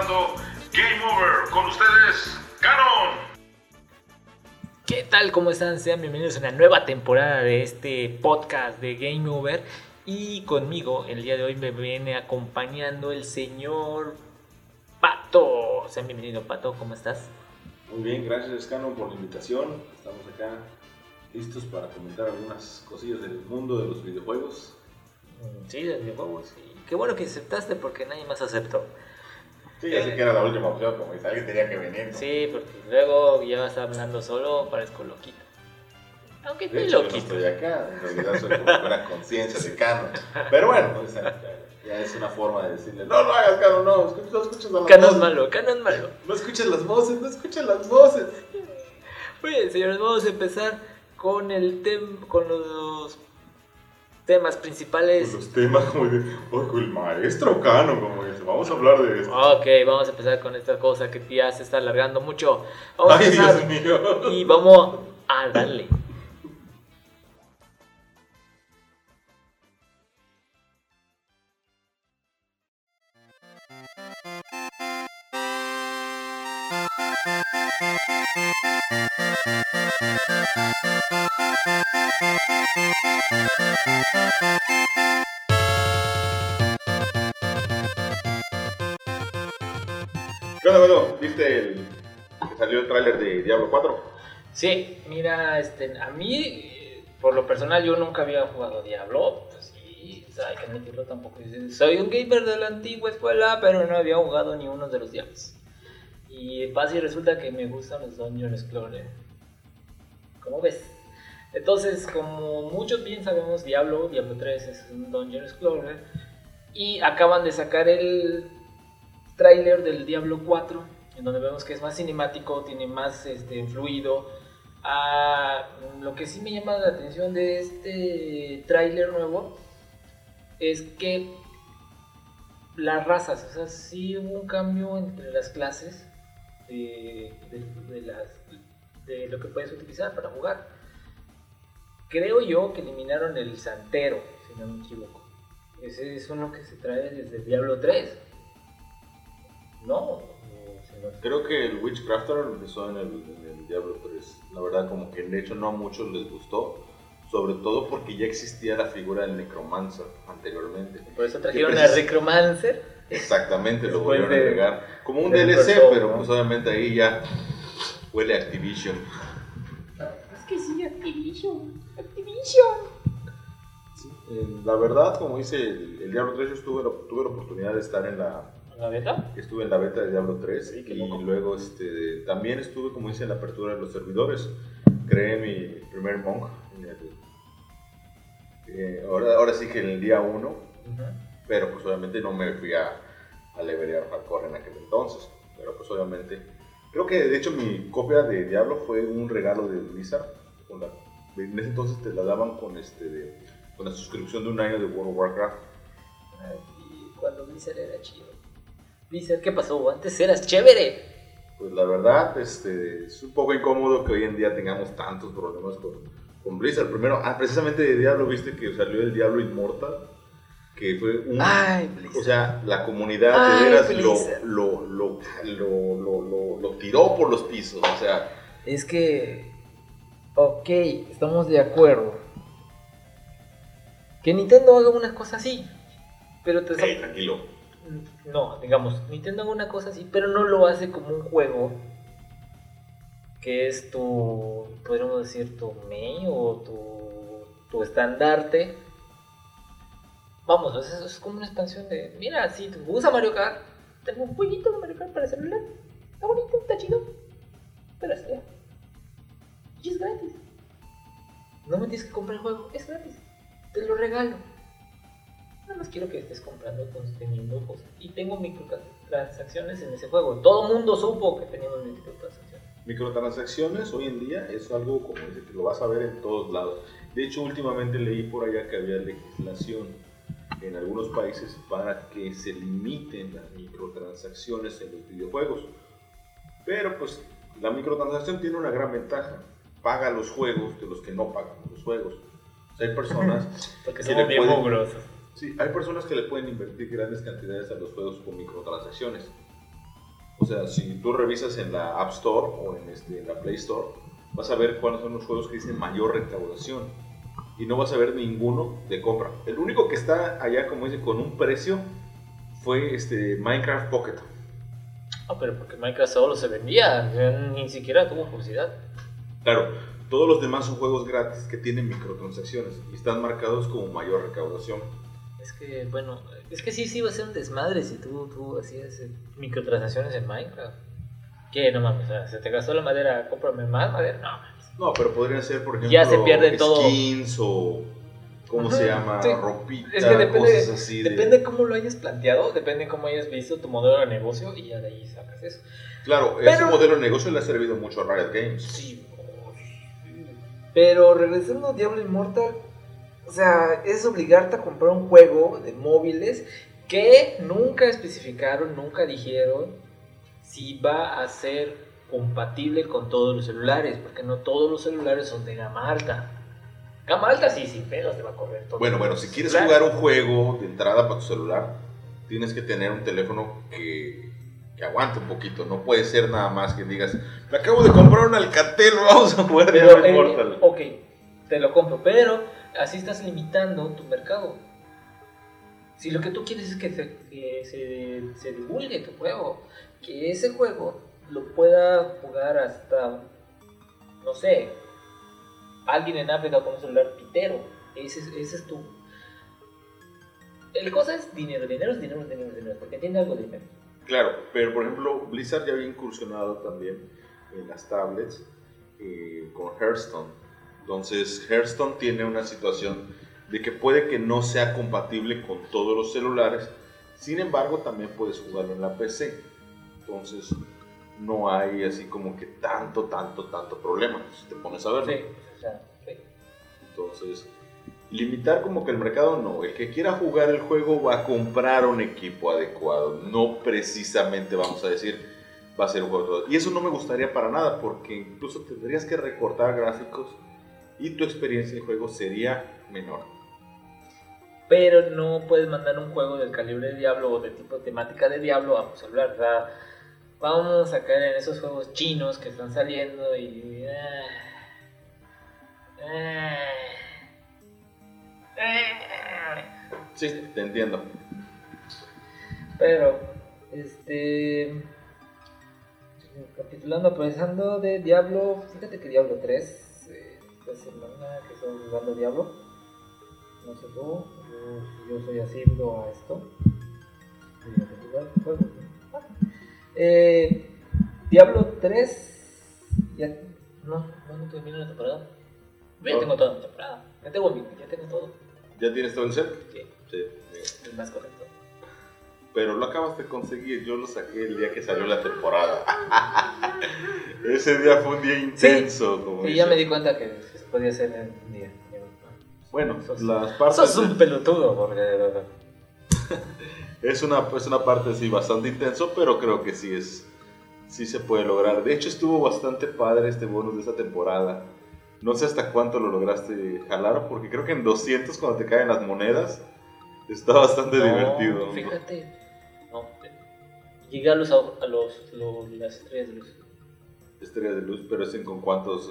presentando Game Over. Con ustedes, Canon. ¿Qué tal? ¿Cómo están? Sean bienvenidos a una nueva temporada de este podcast de Game Over. Y conmigo el día de hoy me viene acompañando el señor Pato. Sean bienvenidos, Pato. ¿Cómo estás? Muy bien, gracias Canon por la invitación. Estamos acá listos para comentar algunas cosillas del mundo de los videojuegos. Mm, Sí, de videojuegos. Y qué bueno que aceptaste porque nadie más aceptó. Sí, ya sé que era la última opción, como que alguien tenía que venir. ¿no? Sí, porque luego ya vas hablando solo, parezco loquito. Aunque estoy hecho, yo no loquito. estoy acá, en realidad soy como una conciencia de Canon. Pero bueno, pues, ya, es una forma de decirle, no lo hagas Canon, no, no escuches las Canon voces. malo, canon malo. No escuches las voces, no escuches las voces. Muy bien, señores, vamos a empezar con el tem con los temas principales. Los temas como el maestro Canon, como dice, vamos a hablar de esto. Ok, vamos a empezar con esta cosa que ya se está alargando mucho. Vamos Ay, Dios mío. y vamos a darle. ¿Qué onda, bueno? ¿Viste el que salió el tráiler de Diablo 4? Sí, mira, este, a mí, por lo personal, yo nunca había jugado Diablo. Pues sea, hay que admitirlo tampoco. Soy un gamer de la antigua escuela, pero no había jugado ni uno de los Diablos. Y pasa y resulta que me gustan los Dungeon Explorer. ¿Cómo ves? Entonces, como muchos bien sabemos, Diablo, Diablo 3 es un Dungeon Explorer. Y acaban de sacar el tráiler del Diablo 4, en donde vemos que es más cinemático, tiene más este, fluido. Ah, lo que sí me llama la atención de este tráiler nuevo es que las razas, o sea, sí hubo un cambio entre las clases de, de- de las, de lo que puedes utilizar para jugar. Creo yo que eliminaron el santero, si no me equivoco. Ese es uno que se trae desde Diablo 3. No, Creo que el Witchcrafter empezó en el, en el Diablo 3. La verdad, como que de hecho no a muchos les gustó. Sobre todo porque ya existía la figura del Necromancer anteriormente. por eso trajeron a Recromancer. Exactamente, lo Después volvieron a agregar. Como un DLC, pero ¿no? pues obviamente ahí ya huele a Activision. Es que sí, Activision. Activision. Eh, La verdad, como dice el, el Diablo 3, yo estuve, tuve la oportunidad de estar en la, ¿La beta? Estuve en la beta de Diablo 3 Sí, qué y loco. luego este, también estuve, como dice, en la apertura de los servidores. Creé mi primer monk. En el, eh, ahora, ahora sí que en el día 1, pero pues obviamente no me fui a, a levelear hardcore en aquel entonces. Pero pues obviamente, creo que de hecho mi copia de Diablo fue un regalo de Blizzard. con la- en ese entonces te la daban con, este, de- con la suscripción de un año de World of Warcraft. Y cuando Blizzard era chido. Blizzard, ¿qué pasó? Antes eras chévere. Pues la verdad, este, es un poco incómodo que hoy en día tengamos tantos problemas con, con Blizzard. Primero, ah, precisamente de Diablo, viste que salió el Diablo Inmortal, que fue un... Ay, o sea, la comunidad Ay, de veras lo, Blizzard. lo, lo, lo, lo, lo- lo tiró por los pisos. O sea, Es que. Ok, estamos de acuerdo. Que Nintendo haga una cosa así. Pero te hey, tranquilo. No, digamos, Nintendo haga una cosa así, pero no lo hace como un juego que es tu, podríamos decir, tu main o tu, tu estandarte. Vamos, eso es como una expansión de, mira, si tú usas Mario Kart, tengo un jueguito de Mario Kart para celular, está bonito, está chido, pero es feo. Y es gratis. No me tienes que comprar el juego, es gratis, te lo regalo. Nada más quiero que estés comprando contenido cosas. Y tengo microtransacciones en ese juego. Todo mundo supo que teníamos microtransacciones. Microtransacciones hoy en día es algo como que lo vas a ver en todos lados. De hecho, últimamente leí por allá que había legislación en algunos países para que se limiten las microtransacciones en los videojuegos. Pero pues la microtransacción tiene una gran ventaja. Paga los juegos de los que no pagan los juegos. O sea, hay personas Porque somos le bien pueden-. Sí, hay personas que le pueden invertir grandes cantidades a los juegos con microtransacciones. O sea, si tú revisas en la App Store o en, este, en la Play Store, vas a ver cuáles son los juegos que dicen mayor recaudación. Y no vas a ver ninguno de compra. El único que está allá, como dice, con un precio fue este Minecraft Pocket. Ah, pero porque Minecraft solo se vendía, ni siquiera tuvo publicidad. Claro, todos los demás son juegos gratis que tienen microtransacciones y están marcados como mayor recaudación. Es que, bueno, es que sí, sí va a ser un desmadre si tú, tú hacías eh, microtransacciones en Minecraft. Que no mames, o sea, se te gastó la madera, cómprame más madera, no mames. No, pero podrían ser, por ejemplo, Ya se pierde todo. skins o, ¿cómo Ajá, se llama? sí. Ropita, Es que depende, cosas así. de- depende cómo lo hayas planteado, depende cómo hayas visto tu modelo de negocio y ya de ahí sacas eso. Claro, ese modelo de negocio le ha servido mucho a Riot Games. Sí, pero regresando a Diablo Immortal, o sea, es obligarte a comprar un juego de móviles que nunca especificaron, nunca dijeron si va a ser compatible con todos los celulares, porque no todos los celulares son de gama alta. Gama alta sí, sin pedos te va a correr todo. Bueno, bueno, si quieres jugar un juego de entrada para tu celular, tienes que tener un teléfono que, que aguante un poquito. No puede ser nada más que digas, me acabo de comprar un Alcatel, vamos a jugar Pero, Diablo eh, ok, te lo compro, pero así estás limitando tu mercado. Si lo que tú quieres es que se, que se, se divulgue tu juego, que ese juego lo pueda jugar hasta, no sé, alguien en África con un celular pitero. Ese, es- tu... La cosa es dinero, dinero es dinero, dinero, dinero, porque tiene algo de dinero. Claro, pero por ejemplo, Blizzard ya había incursionado también en las tablets eh, con Hearthstone. Entonces, Hearthstone tiene una situación de que puede que no sea compatible con todos los celulares, sin embargo, también puedes jugarlo en la PC. Entonces, no hay así como que tanto, tanto, tanto problema si te pones a verlo. Sí, sí. Entonces, limitar como que el mercado no. El que quiera jugar el juego va a comprar un equipo adecuado. No precisamente vamos a decir va a ser un juego. Y eso no me gustaría para nada porque incluso tendrías que recortar gráficos y tu experiencia de juego sería menor. pero no puedes mandar un juego del calibre de Diablo o de tipo temática de Diablo a celular. O sea, vamos a caer en esos juegos chinos que están saliendo y... ah, ah, ah. Sí, te entiendo. Pero, este... Capitulando, aprovechando de Diablo, fíjate que Diablo 3, eh, esta semana que estoy jugando Diablo, no sé tú, yo, yo soy asiduo a esto. Y Eh, Diablo 3, ya no, no, no termino la temporada. Yo ya tengo toda la temporada, ya tengo, mi- ya tengo todo. ¿Ya tienes todo el set? Sí, Sí. es más correcto. Pero lo acabas de conseguir. Yo lo saqué el día que salió la temporada. Ese día fue un día intenso. como Sí, ya me di cuenta que podía en un día. Bueno, Sos- las partes... Sos un pelotudo, porque... Es una, es una parte sí bastante intenso, pero creo que sí es sí se puede lograr. De hecho estuvo bastante padre este bonus de esta temporada. No sé hasta cuánto lo lograste jalar, porque creo que en 200 cuando te caen las monedas está bastante No, divertido. Fíjate. No, llegué a los, a los, los- las estrellas de luz. Estrella de luz, pero es en con cuántos...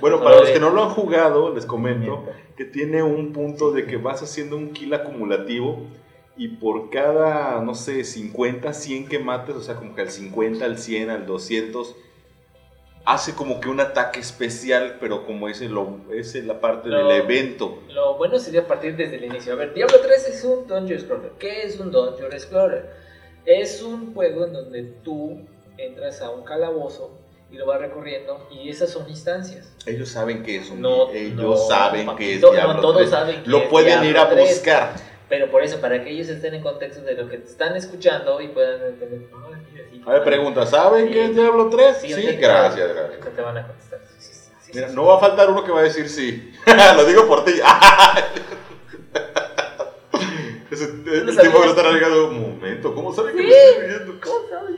Bueno, para los que no lo han jugado, les comento que tiene un punto de que vas haciendo un kill acumulativo y por cada, no sé, 50, 100 que mates, o sea, como que al 50, al 100, al 200, hace como que un ataque especial, pero como ese lo, es la parte No. del evento. Lo bueno sería partir desde el inicio. A ver, Diablo 3 es un Dungeon Explorer. ¿Qué es un Dungeon Explorer? Es un juego en donde tú entras a un calabozo y lo vas recorriendo y esas son instancias. Ellos saben que es un No, ellos no, saben papito, que es no Diablo todos 3. saben que Lo es pueden Diablo ir a 3. buscar. Pero por eso, para que ellos estén en contexto de lo que te están escuchando y puedan entender. "Ay, mira, sí, A ver, pregunta, ¿saben Sí. qué es Diablo 3? Sí, gracias, gracias. te van a contestar. Mira, no va a faltar uno que va a decir sí. Lo digo por ti. Ese, el lo tipo que lo está regalando un momento. ¿Cómo sabe que me estoy riendo? ¿Cómo sabes?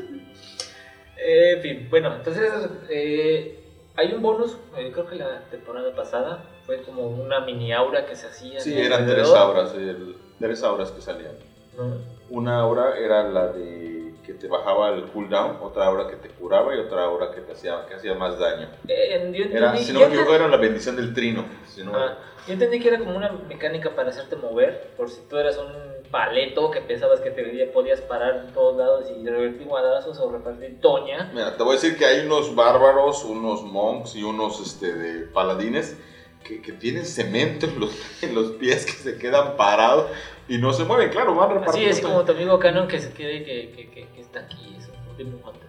Eh, en fin, bueno, entonces eh, hay un bonus, eh, creo que la temporada pasada fue como una mini aura que se hacía. Sí, eran tres auras. El, tres auras que salían. No. Una aura era la de que te bajaba el cooldown, otra aura que te curaba y otra aura que te hacía, que hacía más daño. Eh, yo Era, entendí- si no me equivoco, era la bendición del trino. Si no, Ah, yo entendí que era como una mecánica para hacerte mover, por si tú eras un paleto que pensabas que te podías parar en todos lados y revertir guadazos o repartir toña. Mira, te voy a decir que hay unos bárbaros, unos monks y unos este, de paladines que, que tienen cemento en los, en los pies que se quedan parados y no se mueven. Claro, van Así repartiendo. es como tu amigo Canon que se cree que, que, que, que está aquí, es un Demon Hunter.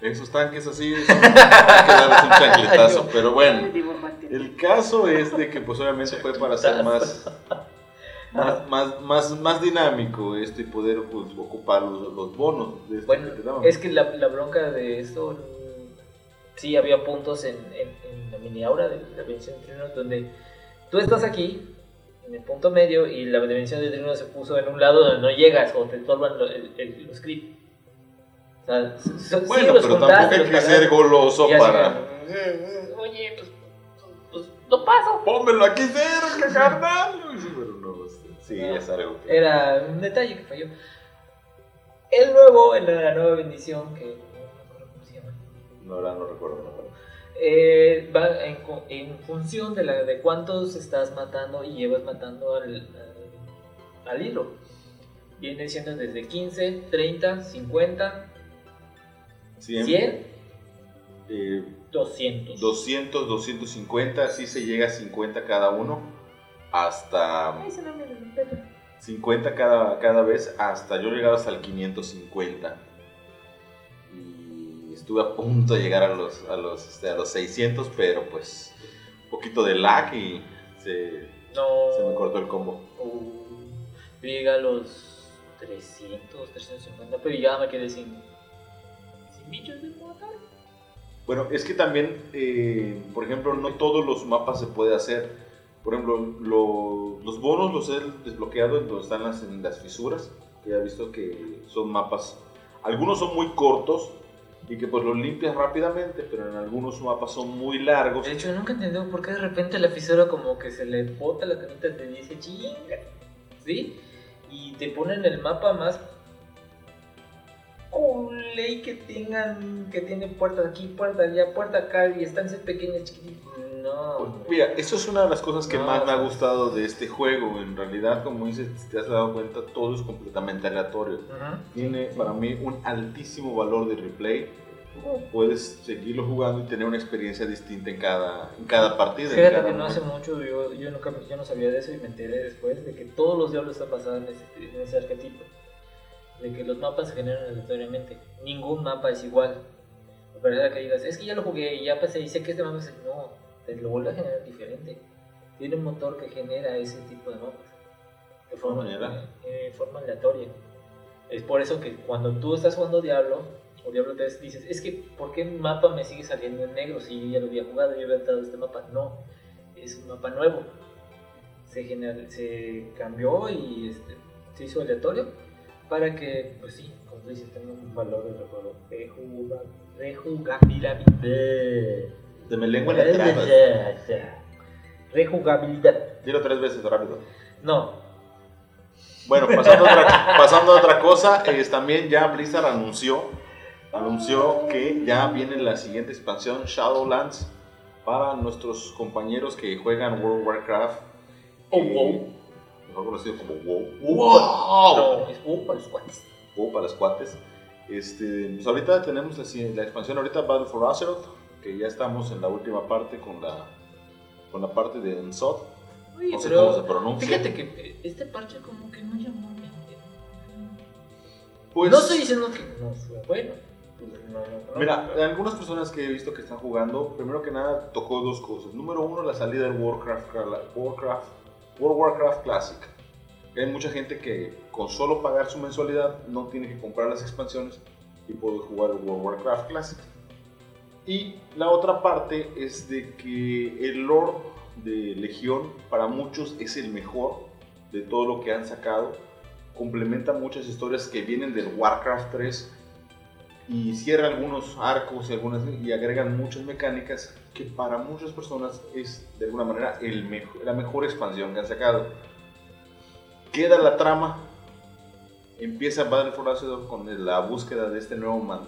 Esos tanques así, son- hay que darles un chancletazo. Pero bueno, el caso es de que pues obviamente fue para ser más, más, más, más, más dinámico esto y poder pues, ocupar los, los bonos de esto Bueno, que te daban. es que la, la bronca de esto, sí había puntos en, en, en la mini aura de la dimensión de Trino donde tú estás aquí, en el punto medio, y la dimensión de Trino se puso en un lado donde no llegas o te estorban lo- el- el- los creep. O sea, s- s- sí bueno, los pero tampoco hay que ser goloso para... como, "Mm, mm, Oye, pues, pues, no paso. Pónmelo aquí cerca, carnal. Sí, pero no, sí, No. es algo que... Era un detalle que falló. El nuevo, en la nueva bendición, que No, ahora no recuerdo. no recuerdo. Eh, va en, en función de, la, de cuántos estás matando y llevas matando al, al, al hilo. Viene siendo desde 15, 30, 50, 100, 100, eh, 200. 200, 250, así se llega a 50 cada uno, hasta Ay, se me respeta. 50 cada, cada vez, hasta yo llegaba hasta el 550. Estuve a punto de llegar a los, a los, este, a los 600, pero pues un poquito de lag y se, No. se me cortó el combo. Uh, llegué a los 300, 350, pero ya me quedé sin, sin bichos de matar. Bueno, es que también, eh, por ejemplo, no todos los mapas se puede hacer. Por ejemplo, lo- los bonos los he desbloqueado en donde están las, en las fisuras. Que ya he visto que son mapas. Algunos son muy cortos y que pues los limpias rápidamente, pero en algunos mapas son muy largos. De hecho, yo nunca entendí por qué de repente la fisura como que se le bota la canita y te dice chinga, ¿sí? Y te ponen el mapa más culé que tengan, que tiene puertas aquí, puertas allá, puerta acá y estancias pequeñas, chiquititas. No. Pues, mira, eso es una de las cosas que No. más me ha gustado de este juego. En realidad, como dices, si te has dado cuenta, todo es completamente aleatorio. Ujú. tiene para mí un altísimo valor de replay. Puedes seguirlo jugando y tener una experiencia distinta en cada, en cada partida. Fíjate cada que no hace mucho, yo, yo, nunca, yo no sabía de eso y me enteré después de que todos los diablos están basados en ese, en ese arquetipo. De que los mapas se generan aleatoriamente. Ningún mapa es igual. De que digas, es que ya lo jugué y ya pasé y sé que este mapa es... No, te lo vuelve a generar diferente. Tiene un motor que genera ese tipo de mapas. De forma, manera? eh, de forma aleatoria. Es por eso que cuando tú estás jugando Diablo, o Diablo 3, dices, es que, ¿por qué mi mapa me sigue saliendo en negro si yo ya lo había jugado, yo había entrado este mapa? No, es un mapa nuevo. Se, gener- se cambió y este, se hizo aleatorio para que, pues sí, como tú dices, tenga un valor de rejuga- rejugabilidad. Se me lengua en la traba. Rejugabilidad. Dilo tres veces rápido. No, Bueno, pasando a otra, pasando a otra cosa, también ya Blizzard anunció, anunció que ya viene la siguiente expansión, Shadowlands, para nuestros compañeros que juegan World of Warcraft. O eh, WoW. Mejor conocido como WoW. ¡Wow! no, es WoW para los cuates. WoW para los cuates. Este, pues ahorita tenemos la, la expansión, ahorita Battle for Azeroth, que ya estamos en la última parte con la, con la parte de Ensod. Oye, No sé pero cómo se pronuncia. Fíjate que eh, este parche como que no llamó a mi atención. Pues, no estoy diciendo que no fue bueno. Pues, no, no. Mira, algunas personas que he visto que están jugando, primero que nada tocó dos cosas. Número uno, la salida del Warcraft, Warcraft, World of Warcraft Classic. Hay mucha gente que con solo pagar su mensualidad no tiene que comprar las expansiones y puede jugar el World Warcraft Classic. Y la otra parte es de que el lore de Legión para muchos es el mejor de todo lo que han sacado. Complementa muchas historias que vienen del Warcraft 3 y cierra algunos arcos y, algunas, y agregan muchas mecánicas que para muchas personas es de alguna manera el mejo- la mejor expansión que han sacado. queda la trama, empieza Battle Azeroth con la búsqueda de este nuevo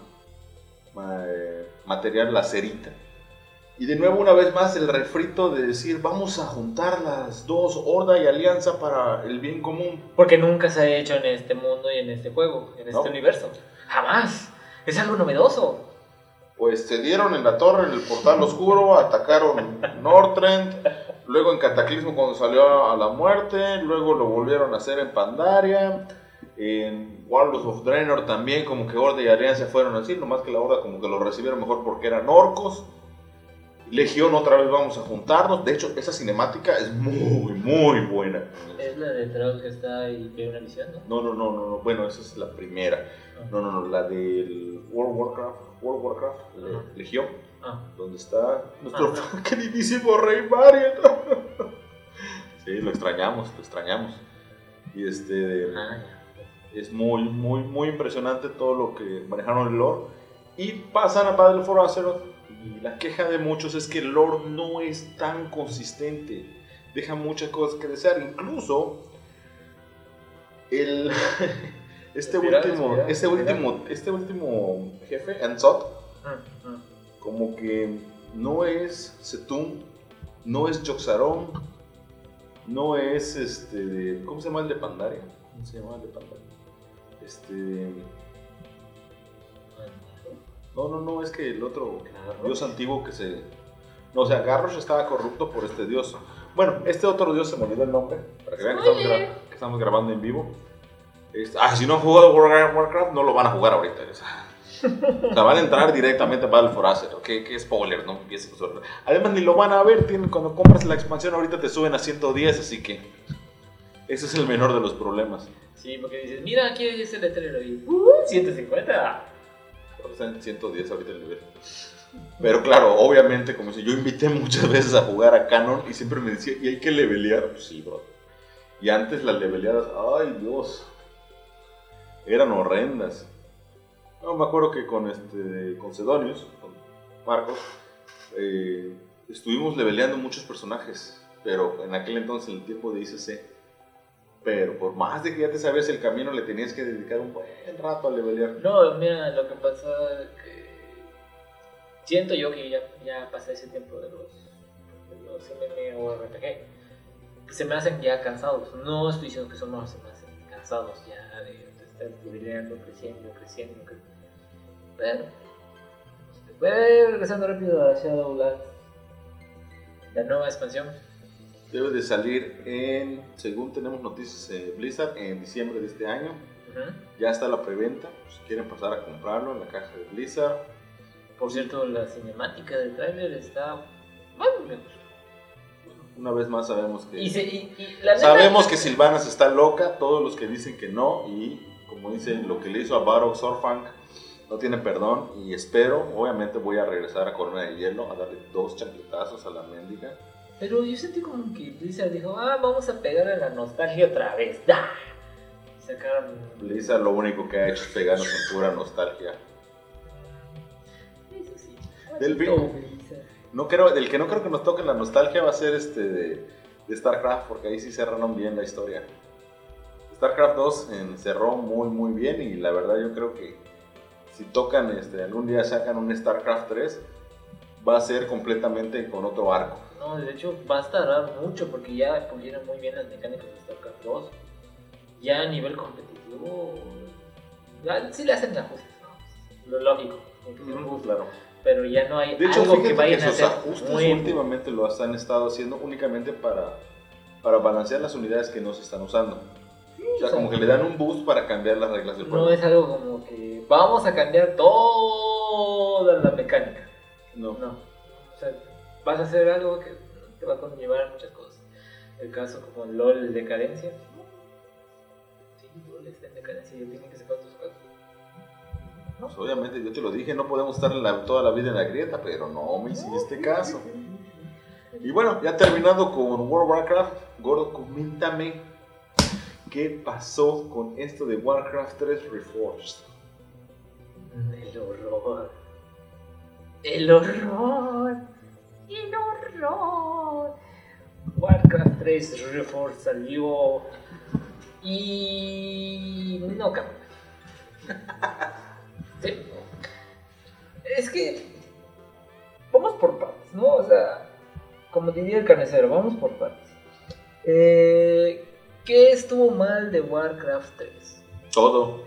eh, material, la cerita. Y de nuevo, una vez más, el refrito de decir, vamos a juntar las dos, Horda y Alianza para el bien común. Porque nunca se ha hecho en este mundo y en este juego, en este universo. Jamás. Es algo novedoso. Pues se dieron en la torre, en el portal oscuro, atacaron Northrend, luego en Cataclismo cuando salió a la muerte, luego lo volvieron a hacer en Pandaria, en Warlords of Draenor también como que Horda y Alianza fueron así, nomás que la Horda como que lo recibieron mejor porque eran orcos. Legión otra vez vamos a juntarnos. De hecho, esa cinemática es muy, muy buena. ¿Es la de Troll que está una visión? ¿no? No, no, no, no, Bueno, esa es la primera. Ah. No, no, no, la del World Warcraft, World Warcraft, Legión. Ah. Donde está nuestro ah, queridísimo Rey Marion. sí, lo extrañamos, lo extrañamos. Y este. es muy, muy, muy impresionante todo lo que manejaron el lore. Y pasan a Battle for Azeroth y la queja de muchos es que el lore no es tan consistente. Deja muchas cosas que desear. Incluso el, este, último, este, último, este último jefe, Ansot, mm, mm. como que no es Setum, no es Joxaron, no es este. ¿Cómo se llama el de Pandaria? ¿Cómo se llama el de Pandaria? Este. No, no, no, es que el otro dios antiguo que se... No, o sea, Garrosh estaba corrupto por este dios. Bueno, este otro dios se me olvidó el nombre, para que vean que estamos, grabando en vivo. Ah, si no han jugado Warcraft, no lo van a jugar ahorita. O sea, van a entrar directamente a Battle for Azeroth. ¿Qué, qué spoiler, ¿no? Además, ni lo van a ver. Tienen, cuando compras la expansión, ahorita te suben a 110, así que ese es el menor de los problemas. Sí, porque dices, mira, aquí es el letrero y uh, 150 está en 110 ahorita el nivel. Pero claro, obviamente, como si yo invité muchas veces a jugar a Canon y siempre me decía, ¿y hay que levelear? Pues sí, bro. Y antes las leveleadas, ay Dios, eran horrendas. No, me acuerdo que con, este, con Sedonius, con Marcos, eh, estuvimos leveleando muchos personajes, pero en aquel entonces, en el tiempo de ICC, pero por más de que ya te sabes el camino, le tenías que dedicar un buen rato a levelear. No, mira, lo que pasa es que siento yo que ya, ya pasé ese tiempo de los, de los MMORPG. Se me hacen ya cansados. No estoy diciendo que son más, se me hacen cansados ya de, estar leveleando, creciendo, creciendo. Pero, pues, regresando rápido a Shadowlands, la nueva expansión debe de salir en, según tenemos noticias de Blizzard, en diciembre de este año. Ya está la preventa, si quieren pasar a comprarlo en la caja de Blizzard. Por cierto, la cinemática del trailer está... Bueno, una vez más sabemos que sabemos que Silvanas está loca, todos los que dicen que no y como dicen lo que le hizo a Baroque Sorfang no tiene perdón y espero, obviamente voy a regresar a Corona de Hielo a darle dos chancletazos a la mendiga pero yo sentí como que Blizzard dijo, ah, vamos a pegar a la nostalgia otra vez. ¡Da! Sacaron... Blizzard lo único que ha hecho es pegarnos en pura nostalgia. Eso sí. Del no creo, el que no creo que nos toque la nostalgia va a ser este de, StarCraft, porque ahí sí cerraron bien la historia. StarCraft 2 cerró muy muy bien y la verdad yo creo que si tocan, este, algún día sacan un StarCraft 3, va a ser completamente con otro arco. No, de hecho va a tardar mucho porque ya pulieron muy bien las mecánicas de StarCraft 2. Ya a nivel competitivo, sí le hacen ajustes, ¿no? Lo lógico. claro. Pero ya no hay de hecho, algo que vayan que a hacer ajustes últimamente lo han estado haciendo únicamente para, para balancear las unidades que no se están usando. O sea, como que le dan un boost para cambiar las reglas del juego. No es algo como que vamos a cambiar toda la mecánica. No. No. O sea, vas a hacer algo que te va a conllevar muchas cosas. El caso como LOL decadencia. Sí, LOL está en decadencia y tiene que sacar tus cosas. Pues obviamente yo te lo dije, no podemos estar toda la vida en la grieta, pero no me hiciste caso. Y bueno, ya terminado con World of Warcraft, Gordo, coméntame qué pasó con esto de Warcraft 3 Reforged. El horror. El horror. ¡El horror! Warcraft 3 Reforged salió Y no cambia. sí. Es que vamos por partes, ¿no? O sea, como diría el carnicero, vamos por partes. Eh, ¿Qué estuvo mal de Warcraft 3? Todo.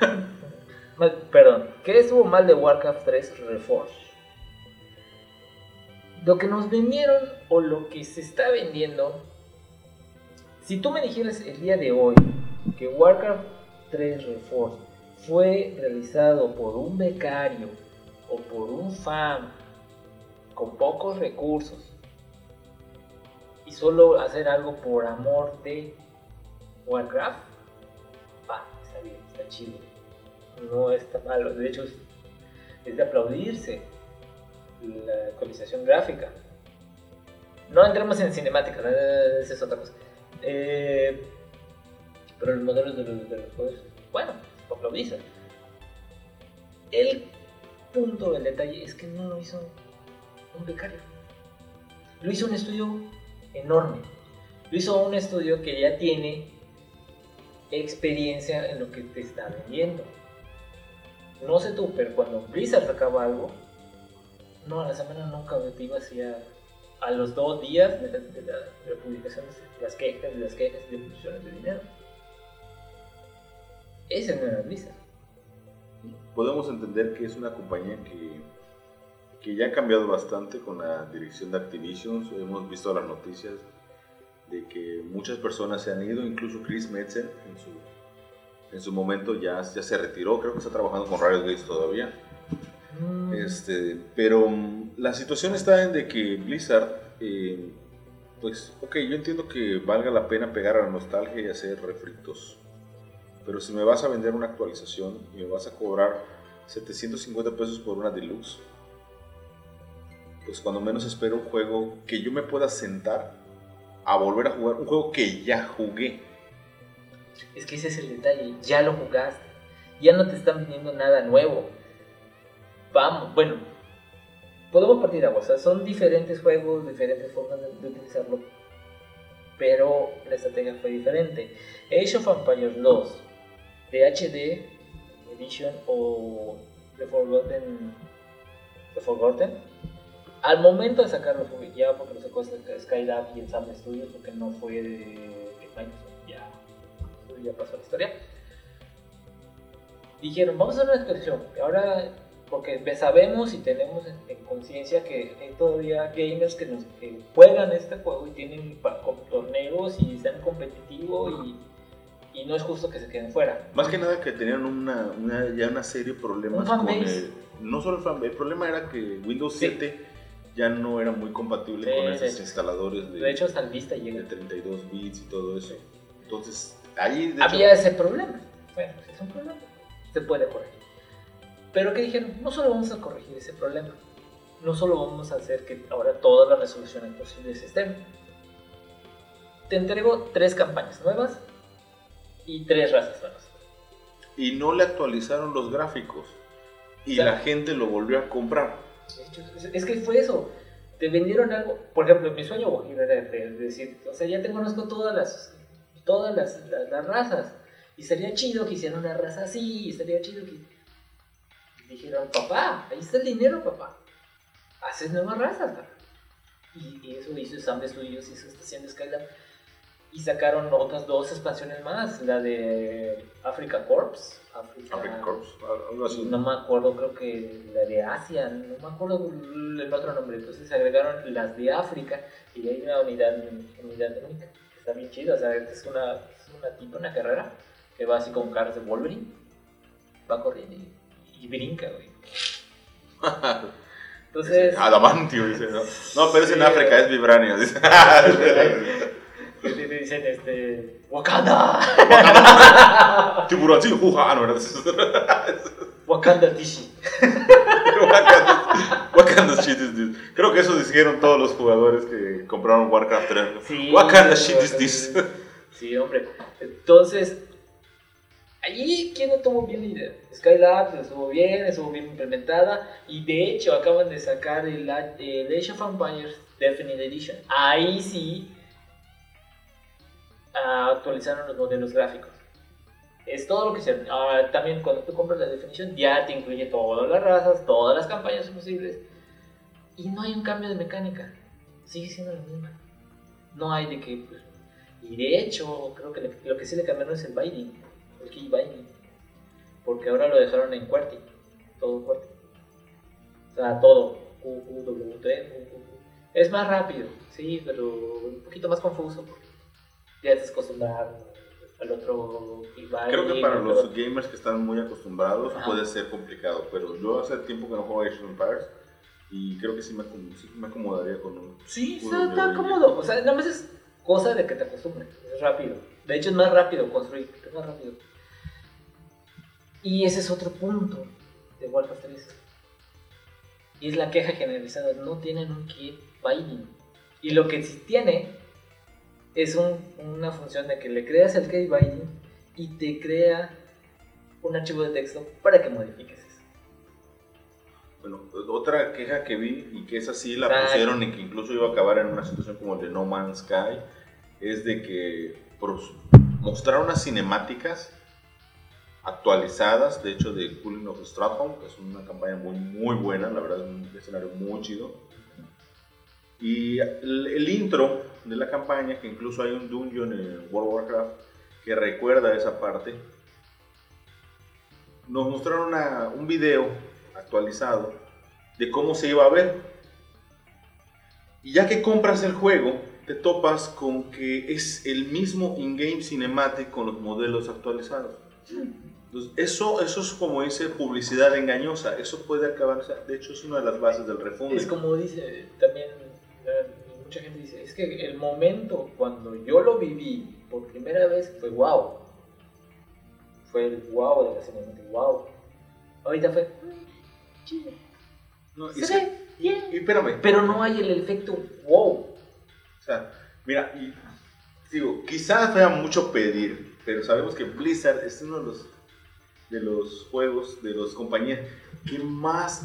Perdón, ¿qué estuvo mal de Warcraft 3 Reforged? Lo que nos vendieron o lo que se está vendiendo, si tú me dijeras el día de hoy que Warcraft 3 Reforged fue realizado por un becario o por un fan con pocos recursos y solo hacer algo por amor de Warcraft, va, está bien, está chido. No está malo, de hecho es, de aplaudirse la actualización gráfica. No entremos en cinemáticas, esa es otra cosa. Eh, pero los modelos de los, de los juegos, bueno, aplaudirse. El punto del detalle es que no lo hizo un becario. Lo hizo un estudio enorme. Lo hizo un estudio que ya tiene experiencia en lo que te está vendiendo. No sé tú, pero cuando Blizzard sacaba algo, no, a la semana nunca me iba hacia a los dos días de la, publicación las quejas, de las quejas de posiciones de dinero. Ese no era Blizzard. Podemos entender que es una compañía que, que ya ha cambiado bastante con la dirección de Activision. Hemos visto las noticias de que muchas personas se han ido, incluso Chris Metzer en su, en su momento ya, ya se retiró, creo que está trabajando con Riot Games todavía. Mm. Este, pero mm, la situación está en de que Blizzard, eh, pues, ok, yo entiendo que valga la pena pegar a la nostalgia y hacer refritos. Pero si me vas a vender una actualización y me vas a cobrar 750 pesos por una deluxe, pues cuando menos espero un juego que yo me pueda sentar a volver a jugar un juego que ya jugué. Es que ese es el detalle, ya lo jugaste, ya no te están vendiendo nada nuevo. Vamos, bueno, podemos partir agua, o sea, son diferentes juegos, diferentes formas de, utilizarlo, pero la estrategia fue diferente. Age of Empires 2 de HD Edition o The Forgotten, The Forgotten al momento de sacarlo fue ya porque lo sacó Skylab y Ensemble Studios porque no fue de, Microsoft, ya, ya pasó la historia. Dijeron, vamos a hacer una expresión, ahora porque sabemos y tenemos en, conciencia que hay todavía gamers que, nos, juegan este juego y tienen torneos y están competitivos y, y, no es justo que se queden fuera. Más que nada que tenían una, ya una serie de problemas con el, no solo el fanbase, el problema era que Windows 7 ya no era muy compatible con esos instaladores de, de hecho hasta vista llega. de 32 bits y todo eso. Entonces, ahí había ese problema. Bueno, es un problema. Se puede corregir. Pero que dijeron, no solo vamos a corregir ese problema, no solo vamos a hacer que ahora todas las resoluciones posibles estén. Te entrego tres campañas nuevas y tres razas nuevas. Y no le actualizaron los gráficos. Y la gente lo volvió a comprar es que fue eso. Te vendieron algo. Por ejemplo, mi sueño decir, o sea, ya te conozco todas las, todas las, las, razas. Y sería chido que hicieran una raza así. Y sería chido que. dijeron, papá, ahí está el dinero, papá. Haces nuevas razas, Y, eso hizo Sam Studios, hizo Estación de Skylab. Y sacaron otras dos expansiones más, la de Africa Corps. Africa, Corps, algo así. No me acuerdo, creo que la de Asia, no me acuerdo el otro nombre. Entonces agregaron las de África y hay una unidad, unidad única. Está bien chido, o sea, es una, es una tipo, una carrera que va así con caras de Wolverine. Va corriendo y, brinca, güey. Entonces. Adamantio, dice, ¿no? No, pero es en África, es vibranio, dice. que te dicen este Wakanda. Wakanda. Tiburón sí juja no ¿verdad? Wakanda Tishi. Wakanda Wakanda shit is this creo que eso dijeron todos los jugadores que compraron Warcraft 3 sí, Wakanda shit is this sí hombre. Entonces Allí, ¿quién no tuvo bien la idea? Skylab estuvo bien, estuvo bien implementada. Y de hecho acaban de sacar el, el Age of Empires Definite Edition. Ahí sí actualizaron los modelos gráficos. Es todo lo que se... ah, también cuando tú compras la definición ya te incluye todas las razas, todas las campañas posibles. Y no hay un cambio de mecánica. Sigue siendo la misma. No hay de que... pues, y de hecho, creo que lo que sí le cambiaron es el binding. El binding. Porque ahora lo dejaron en QWERTY. Todo QWERTY. O sea, todo. Es más rápido, sí, pero un poquito más confuso. Ya estás acostumbrado al otro binding. Creo que para los gamers que están muy acostumbrados Ajá. puede ser complicado, pero yo hace tiempo que no juego Age of Empires y creo que sí me, sí me acomodaría con un... Sí, está, está cómodo. O sea, nada más es cosa de que te acostumbres. Es rápido. De hecho, es más rápido construir. Es más rápido. Y ese es otro punto de Warcraft 3. Y es la queja generalizada. No tienen un key binding. Y lo que sí tiene es un- una función de que le creas el key binding y te crea un archivo de texto para que modifiques eso. Bueno, otra queja que vi y que esa sí la Exacto. pusieron y que incluso iba a acabar en una situación como el de No Man's Sky es de que pros- mostrar unas cinemáticas actualizadas, de hecho de Cooling of Stratholme, que es una campaña muy, muy buena, la verdad es un escenario muy chido. Y el, el intro de la campaña, que incluso hay un dungeon en World of Warcraft que recuerda esa parte, nos mostraron una- un video actualizado de cómo se iba a ver. Y ya que compras el juego, te topas con que es el mismo in-game cinematic con los modelos actualizados. Entonces, eso, eso es como dice publicidad engañosa. Eso puede acabar, de hecho es una de las bases del refunding. Es como dice también, mucha gente dice, es que el momento cuando yo lo viví por primera vez fue wow. Fue el wow de la cinemática, wow. Ahorita fue, "Mm, chido, No, y se y espérame, Pero no hay el efecto wow. O sea, mira, y digo, quizás sea mucho pedir, pero sabemos que Blizzard es uno de los, de los juegos, de las compañías que más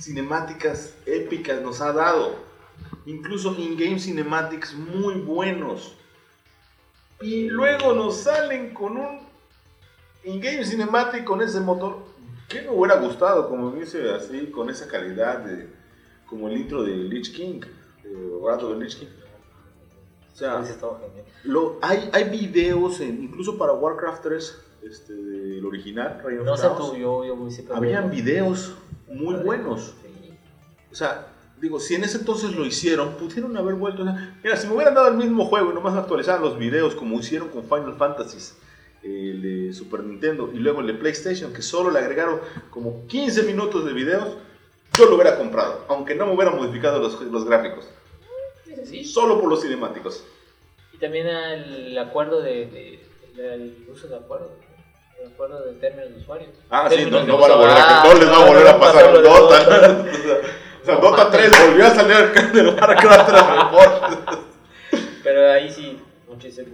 cinemáticas épicas nos ha dado. Incluso in-game cinematics muy buenos. Y luego nos salen con un in-game cinematic con ese motor. que me hubiera gustado? Como dice así, con esa calidad de, como el intro de Lich King, de Rato de Lich King. O sea, lo, hay, hay videos, en- incluso para Warcraft 3, este, del original, of No sé tú, yo, yo habían videos muy buenos. O sea, digo, si en ese entonces lo hicieron, pudieron haber vuelto. o sea, mira, si me hubieran dado el mismo juego y nomás actualizaran los videos como hicieron con Final Fantasy, el de Super Nintendo y luego el de PlayStation, que solo le agregaron como 15 minutos de videos, yo lo hubiera comprado, aunque no me hubieran modificado los, los gráficos, Sí, solo por los cinemáticos. Y también el acuerdo de, de- el uso de acuerdo. El acuerdo de términos de usuario. Ah, sí, no, de no van a volver a, Ah, no les va a volver a pasar de Dota. O sea, No, Dota mames. 3 volvió a salir del Warcraft 3 Reforged. Pero ahí sí,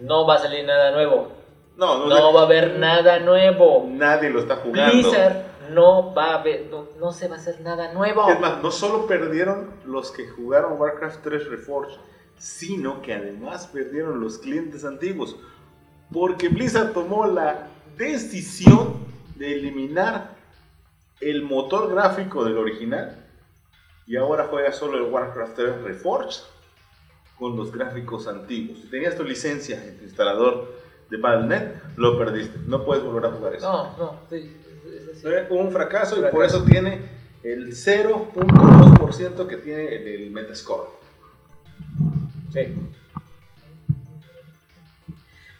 no va a salir nada nuevo. No, no, No va a haber nada nuevo. nadie lo está jugando. Blizzard no va a haber, no, no se va a hacer nada nuevo. Es más, no solo perdieron los que jugaron Warcraft 3 Reforged, sino que además perdieron los clientes antiguos. Porque Blizzard tomó la decisión de eliminar el motor gráfico del original y ahora juega solo el Warcraft 3 Reforged con los gráficos antiguos. Si tenías tu licencia en tu instalador de Battle.net, lo perdiste. No puedes volver a jugar eso. No, no, sí, es- es- Fue un fracaso y por eso tiene el 0.2% que tiene en el Metascore. sí.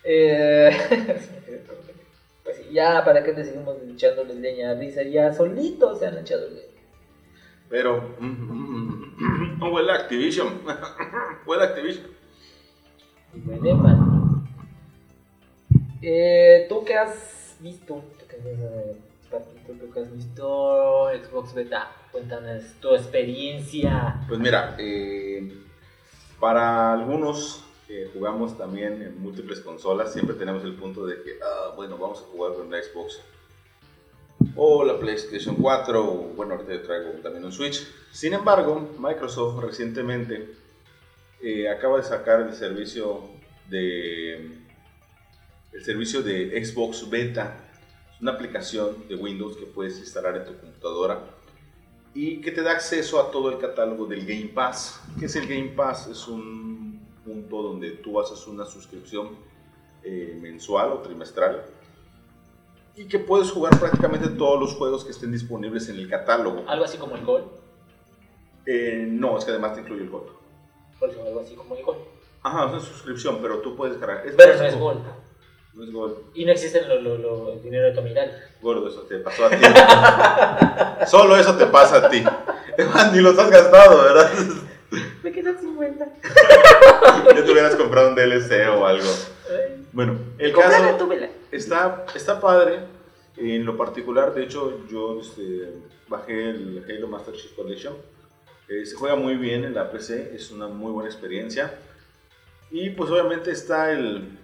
Eh, pues sí, ya, ¿para qué le seguimos echándoles leña a Blizzard? Ya solitos se han echado leña. Pero, mm, mm, mm, oh, el Activision, fue el Activision. Bueno, man. Eh, ¿Tú qué has visto? ¿Tú qué has, eh, Patito, ¿tú qué has visto Xbox Beta? Cuéntanos tu experiencia. Pues mira, eh, para algunos que jugamos también en múltiples consolas, siempre tenemos el punto de que, ah, bueno, vamos a jugar con la Xbox o la PlayStation 4, o bueno, ahorita yo traigo también un Switch. Sin embargo, Microsoft recientemente eh, acaba de sacar el servicio de el servicio de Xbox Beta. Es una aplicación de Windows que puedes instalar en tu computadora y que te da acceso a todo el catálogo del Game Pass. ¿Qué es el Game Pass? Es un punto donde tú haces una suscripción eh, mensual o trimestral y que puedes jugar prácticamente todos los juegos que estén disponibles en el catálogo. Algo así como el Gol. Eh, no, es que además te incluye el Gold. Por eso, algo así como el Gol. Ajá, es una suscripción, pero tú puedes cargar. Es Pero no es Gol. No es Gold. Y no existe lo, lo, lo- el dinero de Tomiral. Gordo, eso te pasó a ti. Solo eso te pasa a ti. Ni los has gastado, ¿verdad? Me quedan 50. Ya te hubieras comprado un DLC o algo. Bueno, el caso está, está padre. En lo particular, de hecho, yo este, bajé el Halo Master Chief Collection. Eh, se juega muy bien en la PC, es una muy buena experiencia. Y pues obviamente está el...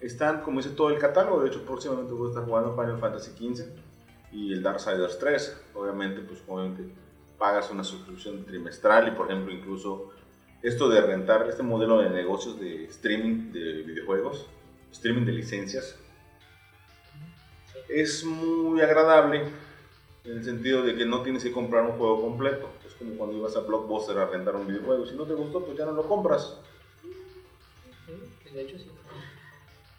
Están, como dice, todo el catálogo. De hecho, próximamente voy a estar jugando Final Fantasy XV y el Darksiders 3. Obviamente, pues obviamente pagas una suscripción trimestral y, por ejemplo, incluso esto de rentar este modelo de negocios de streaming de videojuegos, streaming de licencias, es muy agradable en el sentido de que no tienes que comprar un juego completo. Es como cuando ibas a Blockbuster a rentar un videojuego. Si no te gustó, pues ya no lo compras. Sí, de hecho sí.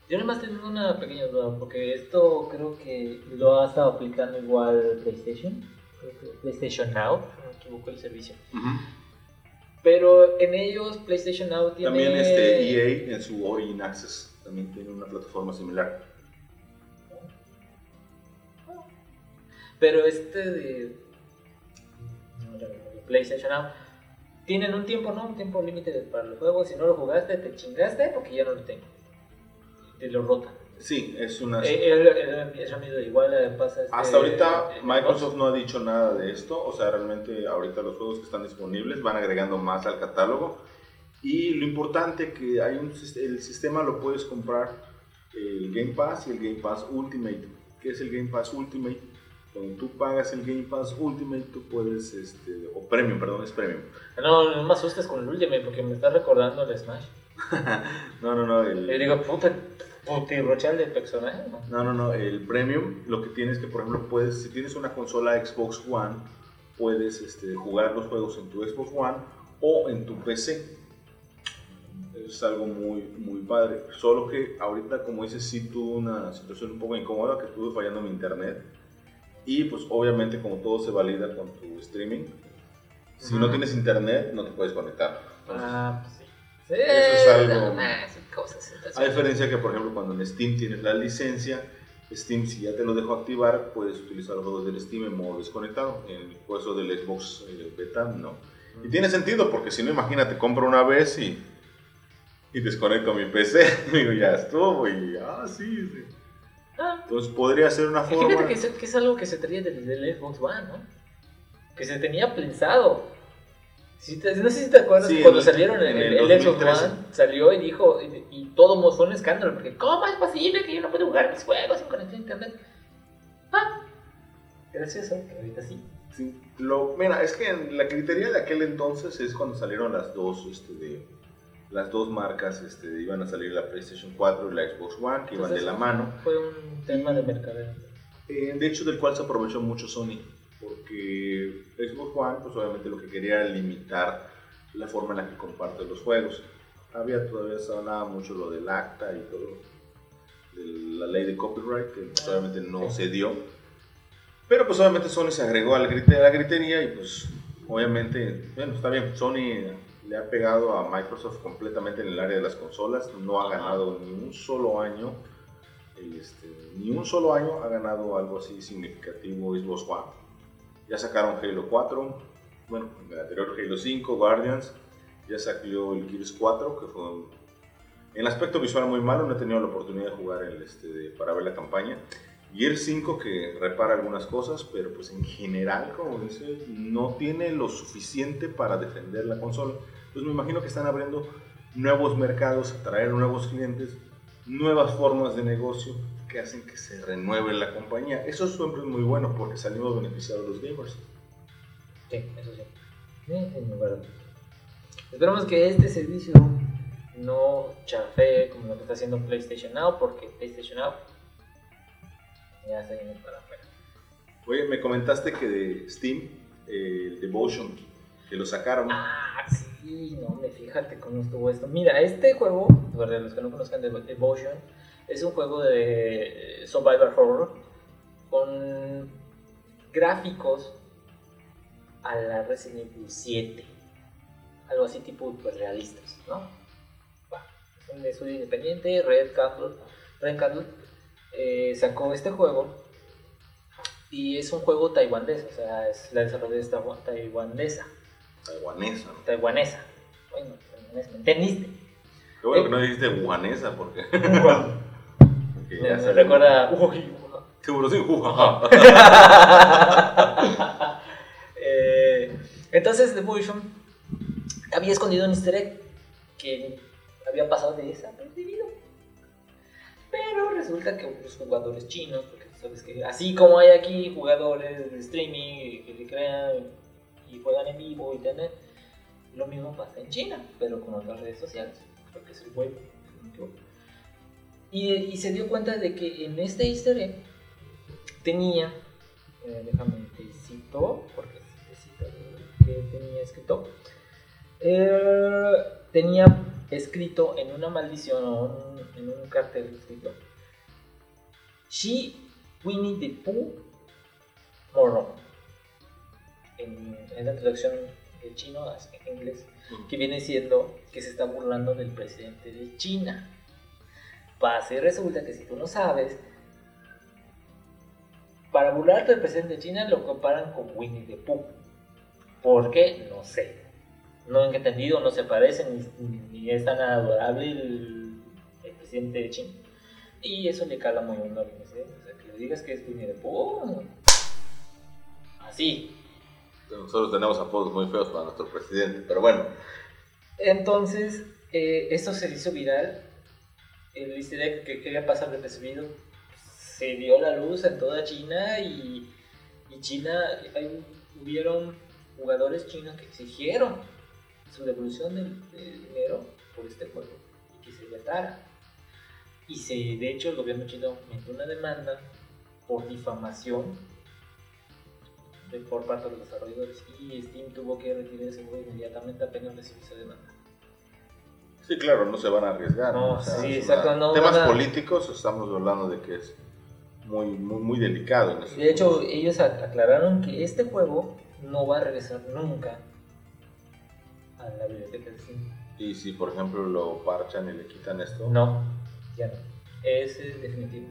Yo nada más tengo una pequeña duda, porque esto creo que lo ha estado aplicando igual PlayStation, creo que PlayStation Now, si no me equivoco el servicio. Pero en ellos PlayStation Now tiene... También este EA en su Origin Access también tiene una plataforma similar. Pero este de... PlayStation Now tienen un tiempo, ¿no? Un tiempo límite para los juegos. Si no lo jugaste, te chingaste porque ya no lo tengo. Te lo rotan. Sí, es una... Eh, el- Eso mismo igual eh, pasa... este, Hasta ahorita en Microsoft no ha dicho nada de esto, o sea, realmente ahorita los juegos que están disponibles van agregando más al catálogo y lo importante que hay un el sistema lo puedes comprar el Game Pass y el Game Pass Ultimate. ¿Qué es el Game Pass Ultimate? Cuando tú pagas el Game Pass Ultimate, tú puedes, este, o Premium, perdón, es Premium. No, no me asustes con el Ultimate porque me está recordando el Smash. No, no, no, el, digo, puta, putirrochal de personaje, ¿no? No, no, no, el Premium lo que tienes que, por ejemplo, puedes, si tienes una consola Xbox One, puedes este, jugar los juegos en tu Xbox One o en tu PC. Es algo muy, muy padre. Solo que ahorita, como dices, sí tuve una situación un poco incómoda, que estuve fallando mi internet. Y pues obviamente como todo se valida con tu streaming, si no tienes internet no te puedes conectar. Entonces, Ah, pues sí. Sí, Eso es algo- cosas, A diferencia que, por ejemplo, cuando en Steam tienes la licencia, Steam, si ya te lo dejo activar, puedes utilizar los juegos del Steam en modo desconectado. En el caso del Xbox eh, Beta, no. Y tiene sentido, porque si no, imagínate, compro una vez y, y desconecto mi PC. Digo, ya estuvo, y ah, sí, sí. Ah, Entonces podría ser una forma. fíjate que es, que es algo que se traía desde el Xbox One, ¿no? Que se tenía pensado. Sí no sé si te acuerdas Sí, cuando en- salieron el, en el el Xbox 2013. One, salió y dijo, y, y todo fue un escándalo, porque ¿cómo es posible que yo no pueda jugar mis juegos sin conexión a internet? Ah, gracioso, que ahorita sí. Sí, lo, mira, es que en la criteria de aquel entonces es cuando salieron las dos, este, de, las dos marcas, este, iban a salir la PlayStation 4 y la Xbox One, que iban de Entonces, la mano. Fue un tema de mercadeo. Eh, de hecho, del cual se aprovechó mucho Sony, porque Xbox One, pues obviamente lo que quería era limitar la forma en la que comparte los juegos. Había todavía se hablaba mucho lo del acta y todo, de la ley de copyright, que pues, obviamente no se dio. Pero pues obviamente Sony se agregó a la grite- a la gritería y pues obviamente, bueno, está bien, Sony le ha pegado a Microsoft completamente en el área de las consolas, no ha ganado ni un solo año este, ni un solo año ha ganado algo así significativo Xbox One. Ya sacaron Halo 4, bueno, el anterior Halo 5, Guardians, ya salió el Gears 4, que fue un- en aspecto visual muy malo, no he tenido la oportunidad de jugar el, este, para ver la campaña. Gears 5 que repara algunas cosas, pero pues en general, como dice, no tiene lo suficiente para defender la consola. Pues me imagino que están abriendo nuevos mercados, atraer nuevos clientes, nuevas formas de negocio que hacen que se renueve la compañía. Eso siempre es muy bueno porque salimos beneficiados los gamers. Sí, eso sí. Sí. Esperamos que este servicio no chafé como lo que está haciendo PlayStation Now, porque PlayStation Now ya se viene para afuera. Oye, me comentaste que de Steam, eh, el Devotion, que lo sacaron. Ah, sí, no, me fíjate cómo estuvo esto. Mira, este juego, para los que no conozcan Devotion, es un juego de survival horror con gráficos a la Resident Evil 7. Algo así tipo realistas, ¿no? es un estudio independiente, Red Candle, Red Candle eh, sacó este juego y es un juego taiwanés, o sea, es la desarrolladora taiwanesa. Taiwanesa. Taiwanesa. Bueno, ¿me entendiste? Qué bueno que no dijiste guanesa porque... ya se recuerda... Seguro sí, eh, Entonces, The Vision había escondido un easter egg que había pasado de desapercibido. Pero resulta que los jugadores chinos, porque sabes que así como hay aquí jugadores de streaming que se crean y juegan en vivo, internet, lo mismo pasa en China, pero con otras redes sociales, porque es el web. Y, se dio cuenta de que en este easter egg tenía, eh, déjame te cito, porque cito que tenía escrito, eh, tenía escrito en una maldición o en un cartel escrito, She Winnie the Pooh. En, en, la traducción de chino a inglés, que viene siendo que se está burlando del presidente de China. Pasa y resulta que si tú no sabes, para burlarte del presidente de China lo comparan con Winnie the Pooh. ¿Por qué? No sé. No he entendido, no se parecen, ni, es tan adorable el, presidente de China. Y eso le cala muy al presidente. O sea, que le digas que es Winnie the Pooh. Así. Nosotros tenemos apodos muy feos para nuestro presidente, pero bueno. Entonces, eh, esto se hizo viral. El easter que quería pasar de percibido se dio la luz en toda China y, China, hay, hubieron jugadores chinos que exigieron su devolución del, dinero por este juego y que se vetara. Y se, de hecho el gobierno chino metió una demanda por difamación por parte de los desarrolladores y Steam tuvo que retirar ese juego inmediatamente apenas recibió esa demanda. Sí, claro, no se van a arriesgar. No, sí, exacto, temas políticos estamos hablando de que es muy, muy, muy delicado. de hecho, ellos aclararon que este juego no va a regresar nunca a la biblioteca de Steam. ¿Y si, por ejemplo, lo parchan y le quitan esto? No, ya no. Ese es definitivo.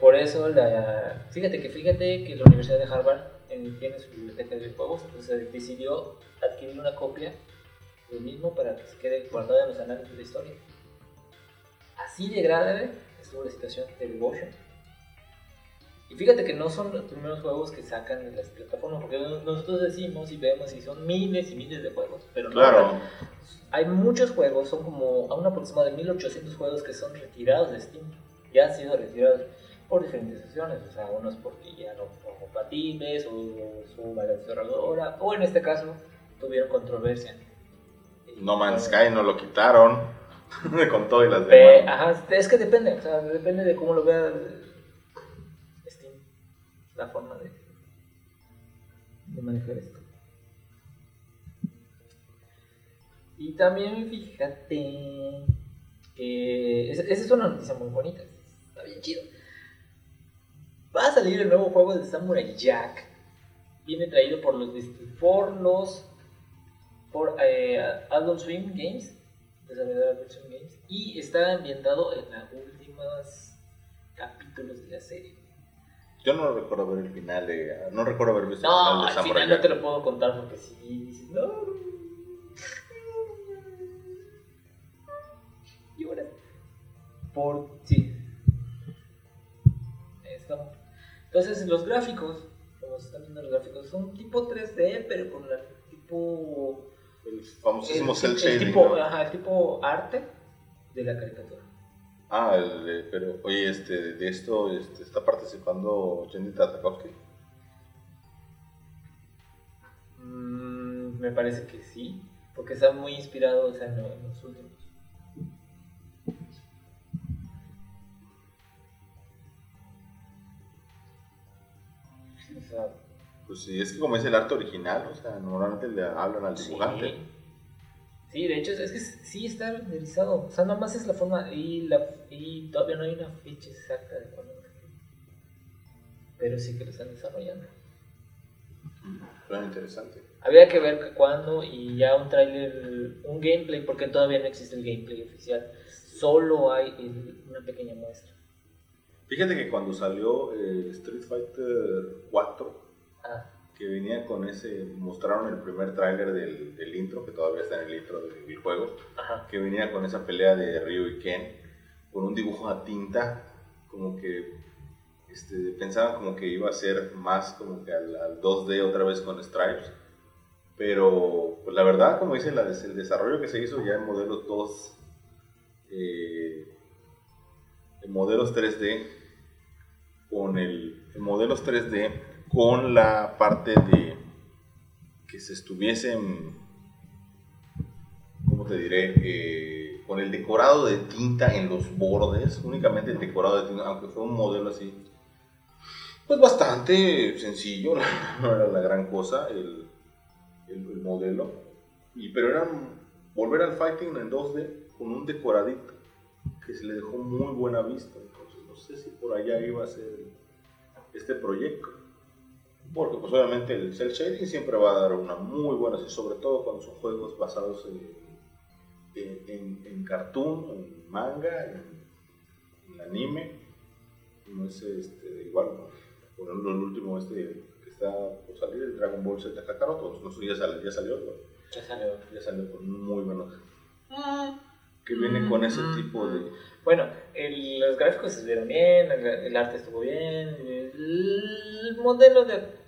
Por eso, la, fíjate que fíjate que la Universidad de Harvard eh, tiene su biblioteca de juegos, entonces decidió adquirir una copia del mismo para que se quede guardada en los análisis de historia. Así de grave estuvo la situación de Devotion. Y fíjate que no son los primeros juegos que sacan de las plataformas, porque nosotros decimos y vemos y son miles y miles de juegos, pero claro. hay muchos juegos, son como a un aproximado de 1800 juegos que son retirados de Steam, ya han sido retirados por diferentes sesiones, o sea, unos porque ya no son compatibles, o su cerradora, o en este caso tuvieron controversia. No Man's Sky no lo quitaron. con todo y las demás. Ajá, es que depende, o sea, depende de cómo lo vea Steam, la forma de, de manejar esto. Y también fíjate que esa es una noticia muy bonita, está bien chido. Va a salir el nuevo juego de Samurai Jack. Viene traído por los por los por eh, Adult Swim Games Games y está ambientado en los últimos capítulos de la serie. Yo no recuerdo ver el final de. No recuerdo haber visto no, el final de no te lo puedo contar porque si dices, no. Y ahora. Por. Sí. Entonces, los gráficos, como se están viendo los gráficos, son tipo 3D, pero con el tipo el famosísimo shading. El tipo, ajá, el tipo arte de la caricatura. Ah, el, pero oye, este, de esto este, está participando Jenny Tartakovsky. Mm, me parece que sí. Porque está muy inspirado o sea, en, en los últimos. Pues sí, es que como es el arte original, o sea, normalmente le hablan al dibujante. Sí. Sí, de hecho, es que sí está renderizado. O sea, nomás es la forma y, la, y todavía no hay una fecha exacta de cuándo. Pero sí que lo están desarrollando. Suena interesante. Había que ver cuándo y ya un trailer, un gameplay, porque todavía no existe el gameplay oficial. Solo hay el- una pequeña muestra. Fíjate que cuando salió eh, Street Fighter 4, Ah, que venía con ese, mostraron el primer tráiler del, del intro, que todavía está en el intro del juego, ajá. que venía con esa pelea de Ryu y Ken, con un dibujo a tinta, como que este, pensaban como que iba a ser más como que al, al 2D otra vez con Stripes, pero pues la verdad, como dice, la el desarrollo que se hizo ya en modelos 2, eh, en modelos 3D, con el, en modelos 3D, con la parte de que se estuviesen ¿cómo te diré? Eh, con el decorado de tinta en los bordes, únicamente el decorado de tinta, aunque fue un modelo así, pues bastante sencillo, no era la gran cosa el, el- el modelo, y, pero era volver al fighting en 2D con un decoradito que se le dejó muy buena vista, entonces no sé si por allá iba a ser este proyecto. Porque pues obviamente el cel shading siempre va a dar una muy buena, y sobre todo cuando son juegos basados en, en, en- en cartoon, en manga, en, en anime. No sé, este, igual, por ejemplo, el último este que está por salir, el Dragon Ball Z Kakaroto, no sé, ya, sale- ya salió, ¿no? Ya salió. ya salió con muy buenos. Que viene con ese tipo de... Bueno, el- los gráficos se vieron bien, el, el arte estuvo bien, el modelo de,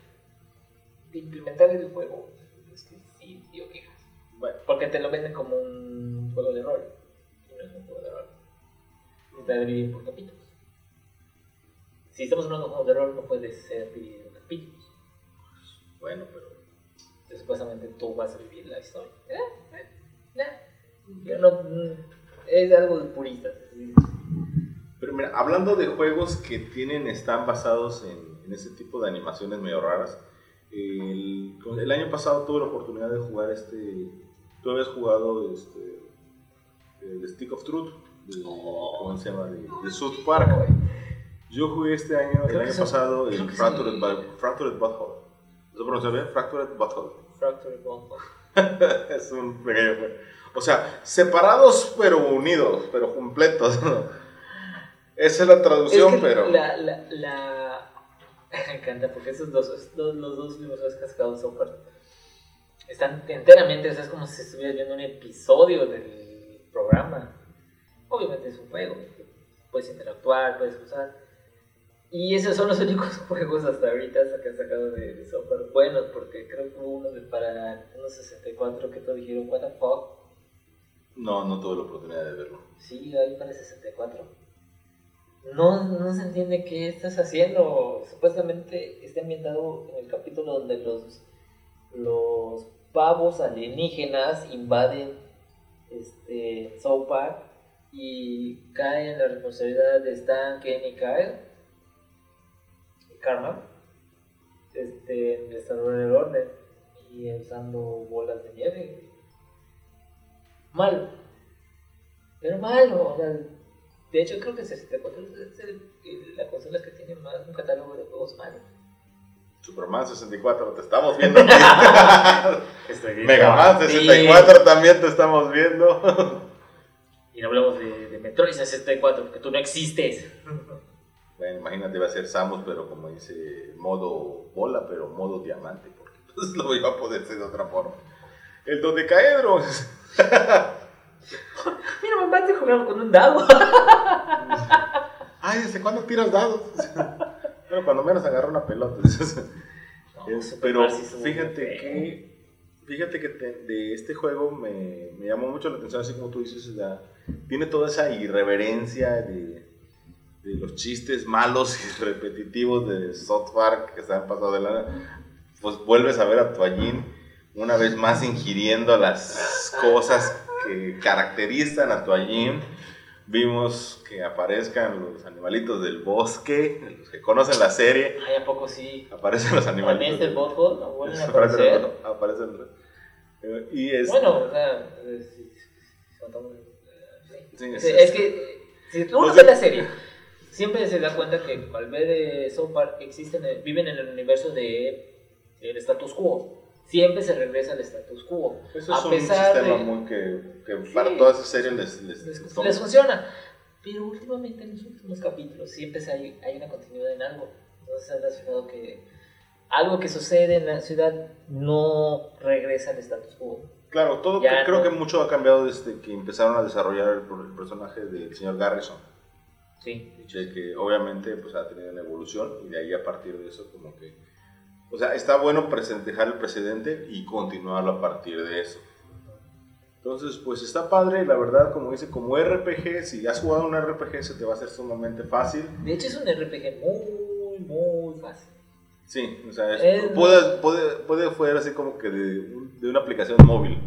de implementar el juego, es que sí dio quejas. Bueno, Porque te lo venden como un juego de rol, y no es un juego de rol. Está dividido por capítulos. Si estamos hablando de un juego de rol, no puede ser dividido en capítulos. bueno, pero... Entonces, supuestamente tú vas a vivir la historia. ¿Eh? ¿Eh? ¿Eh? Yo no. mm, Es algo de puristas. Pero mira, hablando de juegos que tienen, están basados en, en ese tipo de animaciones medio raras, el, el año pasado tuve la oportunidad de jugar este, tú habías jugado este, el Stick of Truth, de, ¿cómo se llama? De, de South Park. Yo jugué este año, el año pasado, el Fractured, Fractured Butthole. ¿Lo pronuncias bien? Fractured Butthole. Fractured Bumble. es un pequeño juego. O sea, separados pero unidos, pero completos. Esa es la traducción, Es que pero... La, la, la... Me encanta porque esos dos, dos- los dos sacado South Park están enteramente, o sea, es como si estuvieras viendo un episodio del programa. Obviamente es un juego, puedes interactuar, puedes usar. Y esos son los únicos juegos hasta ahorita que han sacado de, Park buenos, porque creo que hubo uno de para unos 64 que todos dijeron, what the fuck. No, no tuve la oportunidad de verlo. Sí, ahí para 64. No, no se entiende qué estás haciendo. Supuestamente está ambientado en el capítulo donde los, los pavos alienígenas invaden este, South Park y cae en la responsabilidad de Stan, Ken y Kyle. Y Karma. Este, en restaurar el orden y usando bolas de nieve. Malo. Pero malo. O sea, de hecho, creo que el 64 es el- el- la consola que tiene más un catálogo de juegos malos. Superman 64, te estamos viendo. Estoy Mega Man 64 también te estamos viendo. Y no hablamos de, de Metroid 64, porque tú no existes. bueno, imagínate, iba a ser Samus, pero como dice, modo bola, pero modo diamante, porque entonces lo iba a poder ser de otra forma. El dodecaedro. Mira, mamá, estoy jugando con un dado. Ay, ¿desde cuándo tiras dados? Pero cuando menos agarra una pelota. Es- pero fíjate que fíjate que te- de este juego me, me llamó mucho la atención así como tú dices la- tiene toda esa irreverencia de, de los chistes malos y repetitivos de South Park que se han pasado de la pues vuelves a ver a Toallín una vez más ingiriendo las cosas que caracterizan a Toallín. Vimos que aparezcan los animalitos del bosque, los que conocen la serie. Ay, ¿a poco sí? Aparecen los animalitos. También del bosque, ¿no? Vuelven a Aparecen, aparecer. aparecen- eh, y es, Bueno, o sea, eh, sí, eh, Es, sí. que si uno ve de- la serie, siempre se da cuenta que al ver eh, South Park existen, eh, viven en el universo de el status quo. Siempre se regresa al status quo. eso a es un pesar sistema de- muy que, que Sí. para todas esas series les, les, les, les funciona. Pero últimamente en los últimos capítulos siempre hay, hay una continuidad en algo. Entonces has fijado que algo que sucede en la ciudad no regresa al status quo. Claro, todo Ya, creo no. que mucho ha cambiado desde que empezaron a desarrollar el, el personaje del señor Garrison. Sí. de que obviamente pues ha tenido una evolución y de ahí a partir de eso como que o sea está bueno dejar el precedente y continuarlo a partir de eso. Entonces pues está padre la verdad como dice como RPG si has jugado un RPG se te va a hacer sumamente fácil. De hecho es un RPG muy, muy fácil. sí o sea es- puede puede puede fuera así como que de, de una aplicación móvil.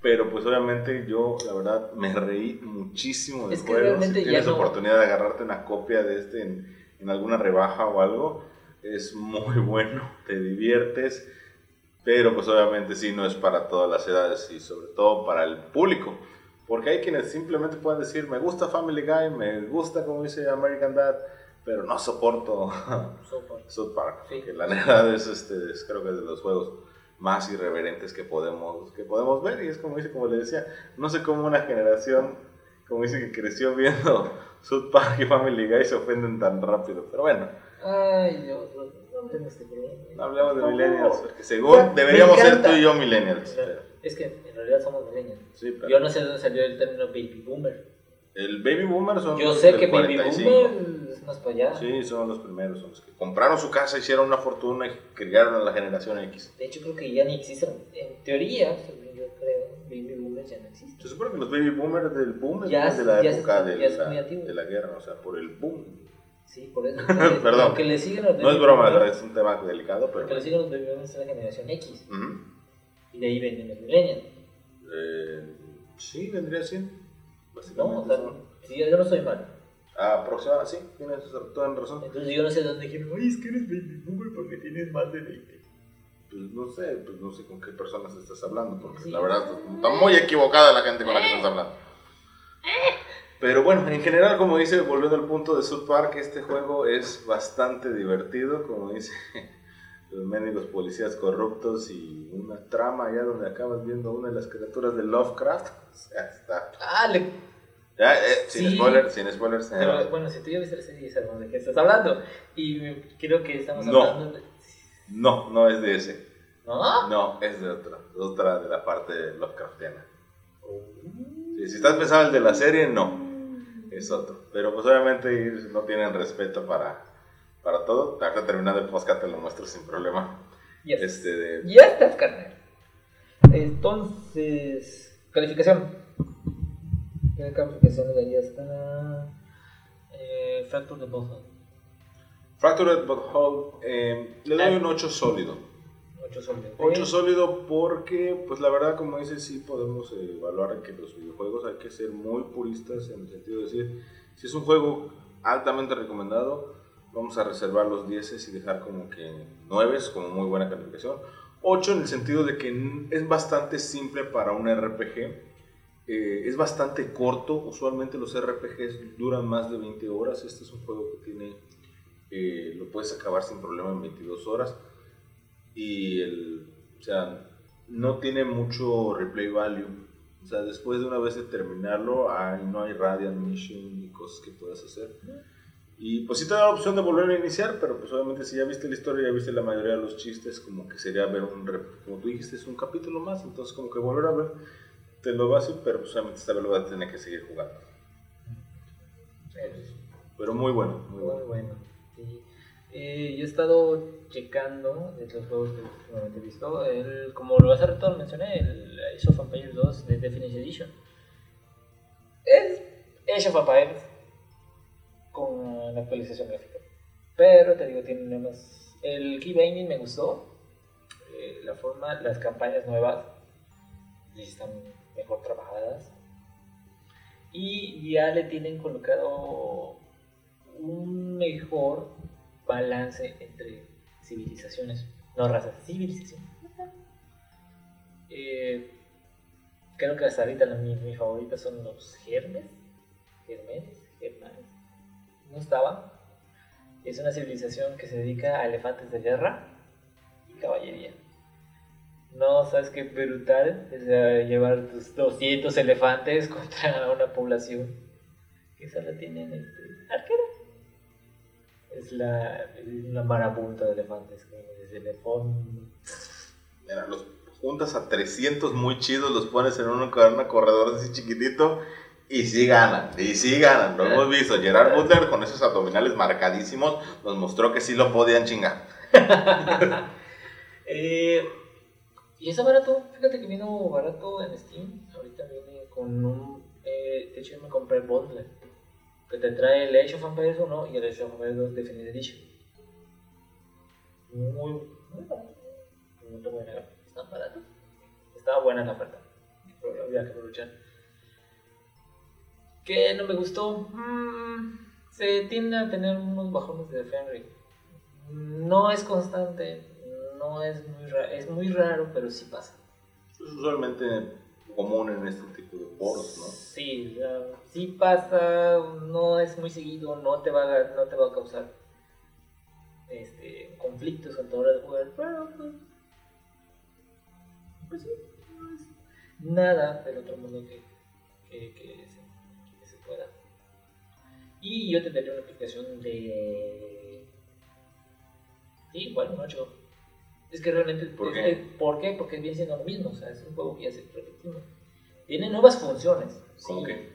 Pero pues obviamente yo la verdad me reí muchísimo del Es que juego. Si tienes no- oportunidad de agarrarte una copia de este en, en alguna rebaja o algo es muy bueno te diviertes pero pues obviamente sí no es para todas las edades y sobre todo para el público porque hay quienes simplemente pueden decir me gusta Family Guy me gusta como dice American Dad pero no soporto South Park. Sí. que la verdad es, este, es creo que es de los juegos más irreverentes que podemos, que podemos ver y es como dice, como le decía, no sé cómo una generación, como dice que creció viendo South Park y Family Guy se ofenden tan rápido, pero bueno, Ay, Dios, no, no este no hablemos de millennials, porque según Me deberíamos ser tú y yo millennials. Pero- Es que en realidad somos millennials. sí, pero Yo no sé de dónde salió el término baby boomer. el baby boomer son Yo los sé del que baby 45. boomer es más para allá. Sí, son los primeros, son los que compraron su casa, hicieron una fortuna y criaron a la generación X. De hecho, creo que ya ni existen. En teoría, yo creo, baby boomers ya no existen. Se supone que los baby boomers del boom Ya es de la ya época de, ya la, de la guerra, o sea, por el boom. Sí, por eso. Perdón. Lo que le siguen los No es broma, es un tema delicado, Lo pero... que le siguen los baby boomers es la generación X. Ujú. Y de ahí vienen los millennials. Eh, sí, vendría así. No, o sea, sí, yo no soy mal. Aproximadamente, sí, tienes toda razón. Entonces yo no sé dónde dijeron, oye, es que eres baby boomer porque tienes más de 20. Pues no sé, pues no sé con qué personas estás hablando, porque Sí. la verdad está muy equivocada la gente con la que estás hablando. Pero bueno, en general, como dice, volviendo al punto de South Park, este juego es bastante divertido, como dice los médicos policías corruptos y una trama allá donde acabas viendo una de las criaturas de Lovecraft. O sea, está. Ah, le... Ya, eh, sin Sí. spoilers, sin spoilers. Pero bueno, si tú ya viste la serie, sabemos de qué estás hablando. Y creo que estamos No. hablando de... No, no es de ese. ¿No? No, es de otra. Otra de la parte Lovecraftiana. Oh. Sí, si estás pensando el de la serie, no. Es otro. Pero pues obviamente no tienen respeto para, para todo. Ahorita terminando el podcast te lo muestro sin problema. Ya, Este de... ya estás, carnal. Entonces, calificación. ¿Qué calificación le darías a eh, Fracture the Bottle? Fractured But Whole, eh, le doy un 8 sólido. 8 sólido. 8 sólido porque, pues la verdad, como dices, sí podemos evaluar que los videojuegos hay que ser muy puristas en el sentido de decir, si es un juego altamente recomendado, vamos a reservar los 10 y dejar como que 9 como muy buena calificación. 8 en el sentido de que es bastante simple para un RPG. eh, es bastante corto, usualmente los RPGs duran más de 20 horas. Este es un juego que tiene, eh, lo puedes acabar sin problema en 22 horas y el, o sea, no tiene mucho replay value. O sea, después de una vez de terminarlo, hay, no hay Radiant Mission ni cosas que puedas hacer. Y pues sí te da la opción de volver a iniciar, pero pues obviamente si ya viste la historia, ya viste la mayoría de los chistes, como que sería ver un, como tú dijiste, es un capítulo más, entonces como que volver a ver, te lo vas a pero pues obviamente esta vez lo vas a tener que seguir jugando. Pero muy bueno, muy bueno. Muy bueno. sí. Eh, yo he estado checando de los juegos que últimamente he visto. Como lo hace rato lo mencioné, el Age of Empires 2 de Definitive Edition. Es Age of Empires con la actualización gráfica. Pero te digo, tiene más. El Key Binding me gustó. eh, la forma, las campañas nuevas están mejor trabajadas y ya le tienen colocado un mejor balance entre civilizaciones, no razas, civilizaciones. Eh, creo que hasta ahorita mis, mis favoritos son los germes, germenes, germanes. No estaban. Es una civilización que se dedica a elefantes de guerra y caballería. No, sabes qué brutal es llevar tus 200 elefantes contra una población que solo tienen este, arqueros. Es la, una marabunta de elefantes. Desde el Mira, los juntas a 300 muy chidos, los pones en un, corredor así chiquitito y sí ganan, y sí ganan. Lo hemos visto. Gerard Butler con esos abdominales marcadísimos nos mostró que sí lo podían chingar. eh, y está barato, fíjate que vino barato en Steam. Ahorita viene con un. Eh, de hecho, yo me compré el bundle que te trae el Age of Empires 1 y el Age of Empires 2 Definitive Edition. Muy, muy barato. No te voy a negar. Está barato. Estaba buena la oferta. Pero había que aprovechar. ¿Qué no me gustó? Mm, se tiende a tener unos bajones de frame No es constante, no es muy raro, es muy raro, pero sí pasa. Usualmente común en este tipo de foros, ¿no? Sí, sí pasa, no es muy seguido, no te va a, no te va a causar este, conflictos a la hora de pero pues, pues sí, no es nada del otro mundo que, se, pueda. Y yo tendría una aplicación de... Sí, igual un 8 es que realmente. ¿Por qué? ¿Por qué? Porque viene siendo lo mismo. O sea, es un juego que ya se repetido. Tiene nuevas funciones. ¿Cómo qué?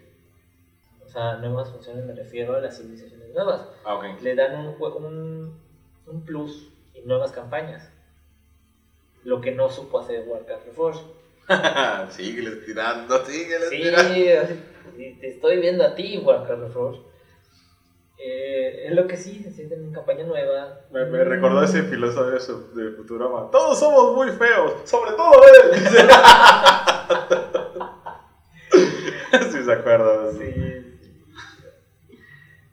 O sea, nuevas funciones me refiero a las civilizaciones nuevas. Ah. Le dan un, un, un plus y nuevas campañas. Lo que no supo hacer Warcraft Reforged. sígueles tirando, sígueles sí, tirando. Sí, te estoy viendo a ti, Warcraft Reforged. Eh, es lo que sí, se sienten en campaña nueva. Me, me recordó ese filósofo de Futurama. Todos somos muy feos, sobre todo él. sí, se acuerda. Sí.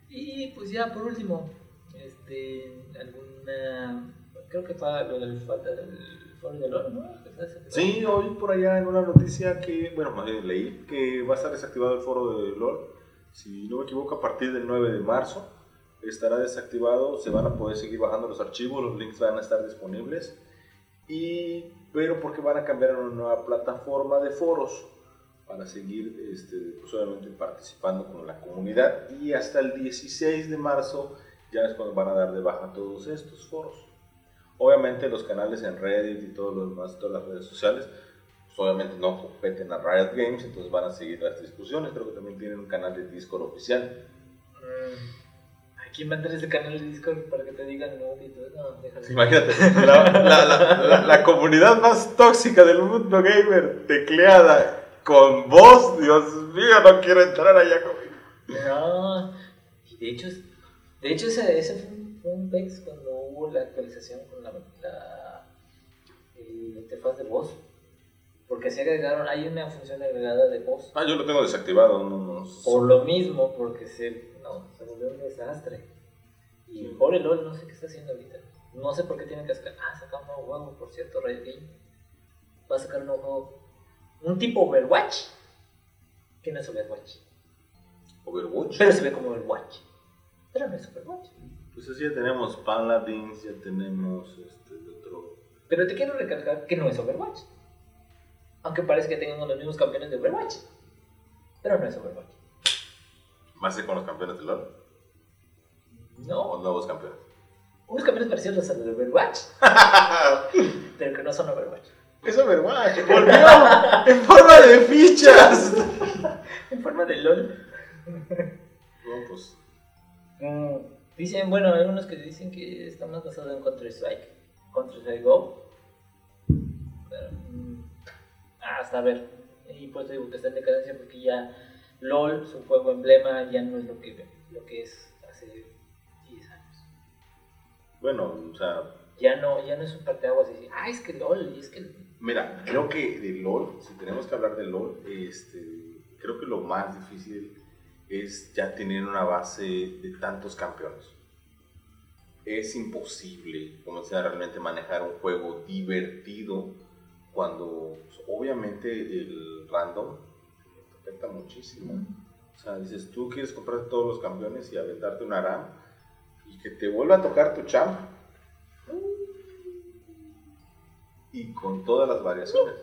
Y pues ya por último, este, alguna, creo que fue lo del falta del foro de LOL, ¿no? Sí, hoy por allá en una noticia que, bueno, leí que va a estar desactivado el foro de LOL si no me equivoco, a partir del 9 de marzo estará desactivado, se van a poder seguir bajando los archivos, los links van a estar disponibles, y, pero porque van a cambiar a una nueva plataforma de foros para seguir este, pues obviamente participando con la comunidad. Y hasta el 16 de marzo ya es cuando van a dar de baja todos estos foros. Obviamente los canales en Reddit y todos los demás, todas las redes sociales pues, obviamente no competen a Riot Games, entonces van a seguir las discusiones. Creo que también tienen un canal de Discord oficial. Mm. ¿A quién mandas ese canal de Discord para que te digan no? no Imagínate, la, la, comunidad más tóxica del mundo gamer, tecleada con voz, Dios mío, no quiero entrar allá conmigo. No, y de hecho, de hecho ese, ese fue un, pex cuando hubo la actualización con la, la interfaz de voz porque se agregaron, hay una función agregada de voz. Ah, yo lo tengo desactivado, no, no. Por lo mismo, porque se, no, se volvió un desastre. Y pobre LOL, no sé qué está haciendo ahorita. No sé por qué tienen que sacar. Ah, sacar un nuevo juego, por cierto, Riot Game. Va a sacar un nuevo juego. Un tipo Overwatch. ¿Qué no es Overwatch? Overwatch. Pero se ve como Overwatch. Pero no es Overwatch. Pues así ya tenemos Paladins, ya tenemos este otro. Pero te quiero recalcar que no es Overwatch. Aunque parece que tenemos los mismos campeones de Overwatch. Pero no es Overwatch. ¿Más con los campeones de LoL? No. ¿O nuevos campeones? Unos campeones parecidos a los de Overwatch. pero que no son Overwatch. Es Overwatch. Volvió en forma de fichas. en forma de LOL. No, pues. Mm, dicen, bueno, hay unos que dicen que está más basado en Counter-Strike. Counter-Strike Go. Pero, hasta ver. Y pues digo que está en decadencia porque ya LOL, su juego emblema, ya no es lo que, lo que es hace 10 años. Bueno, o sea, ya no, ya no es un parteaguas y decir, ah, es que LOL, y es que... Mira, creo que de LOL, si tenemos que hablar de LOL, este, creo que lo más difícil es ya tener una base de tantos campeones. Es imposible comenzar a realmente manejar un juego divertido cuando pues, obviamente el random afecta muchísimo. O sea, dices, tú quieres comprar todos los campeones y aventarte una RAM y que te vuelva a tocar tu champ. Y con todas las variaciones.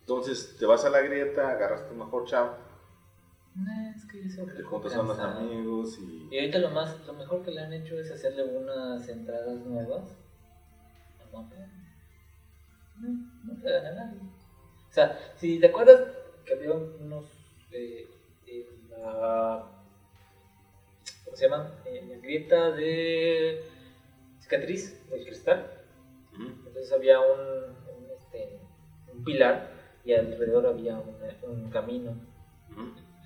Entonces te vas a la grieta, agarras tu mejor champ, es que eso te juntas con los amigos y... Y ahorita lo, más, lo mejor que le han hecho es hacerle unas entradas nuevas. No, no, no te gana nadie. O sea, si te acuerdas que había unos eh, en la. ¿Cómo se llaman? En la grieta de cicatriz del cristal. Entonces había un, un, este, un, pilar y alrededor había un, un camino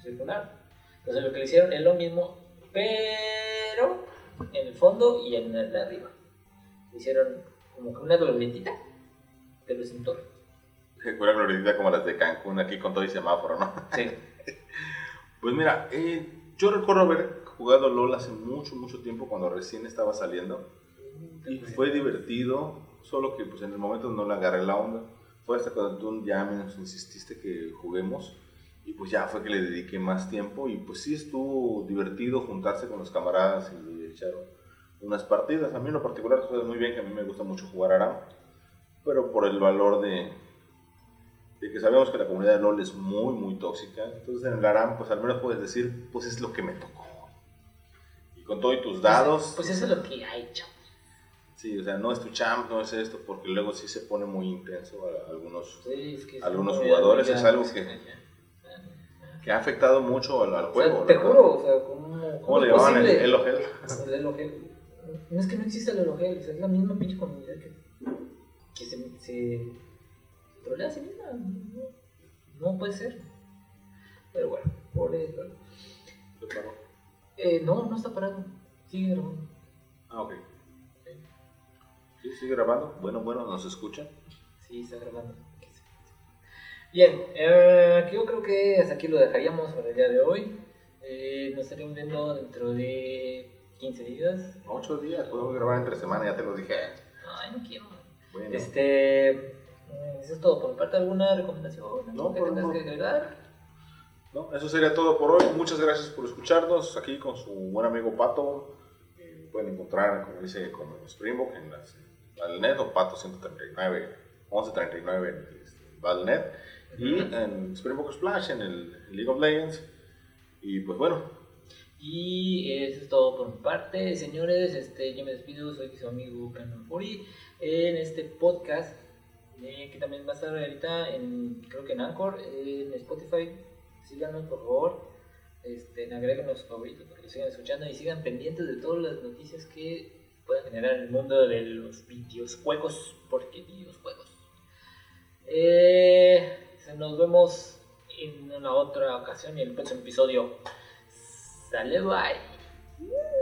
circular. Entonces lo que le hicieron es lo mismo, pero en el fondo y en el de arriba. Hicieron como que una glorietita, sin torre. Una glorietita como las de Cancún aquí con todo y semáforo, ¿no? Sí. Pues mira, eh, yo recuerdo haber jugado LOL hace mucho, mucho tiempo cuando recién estaba saliendo. Y fue divertido, solo que pues en el momento no le agarré la onda. Fue hasta cuando tú ya me insististe que juguemos. Y pues ya fue que le dediqué más tiempo. Y pues sí estuvo divertido juntarse con los camaradas y echar unas partidas. A mí en lo particular fue muy bien, que a mí me gusta mucho jugar ARAM. Pero por el valor de, de que sabemos que la comunidad de LOL es muy, muy tóxica. Entonces en el ARAM, pues al menos puedes decir, pues es lo que me tocó. Y con todo y tus dados... Pues, eso es lo que hay, chavos. Sí, o sea, no es tu champ, no es esto, porque luego sí se pone muy intenso a algunos, Sí, es que algunos jugadores. Es algo que, que ha afectado mucho al, al O sea, juego. te juro, o sea, ¿cómo, ¿Cómo le llamaban el, posible? el Ogel? El elogel. No es que no existe el elogel, o sea, es la misma pinche comunidad que, que se, se trolea a sí misma. No, no puede ser. Pero bueno, pobre. Eh, no, no está parado. Sigue grabando. Ah, ok. Sí, sigue grabando. Bueno, bueno, nos escuchan. Sí, está grabando. Bien, eh, yo creo que hasta aquí lo dejaríamos para el día de hoy. Eh, nos estaríamos viendo dentro de 15 días. Ocho días, podemos grabar entre semana, ya te lo dije. Ay, no quiero. Bueno, Este. eh, Eso es todo. Por mi parte, ¿alguna recomendación? No, ¿Algo que tengas no. que agregar? no, eso sería todo por hoy. Muchas gracias por escucharnos aquí con su buen amigo Pato. Eh, pueden encontrar, como dice, como Springbok en las, Battle.net o Pato 139, 1139 en este, Battle.net y en Springbok Splash en el League of Legends. Y pues bueno, Y eso es todo por mi parte, señores. Este, yo me despido, soy su amigo Canon Fori en este podcast eh, que también va a estar ahorita en, creo que en Anchor, en Spotify. Síganos por favor, este, agréguenos favoritos para que sigan escuchando y sigan pendientes de todas las noticias que puedan generar en el mundo de los videojuegos, porque videojuegos. Eh, nos vemos en una otra ocasión y en el próximo episodio. Sale, bye.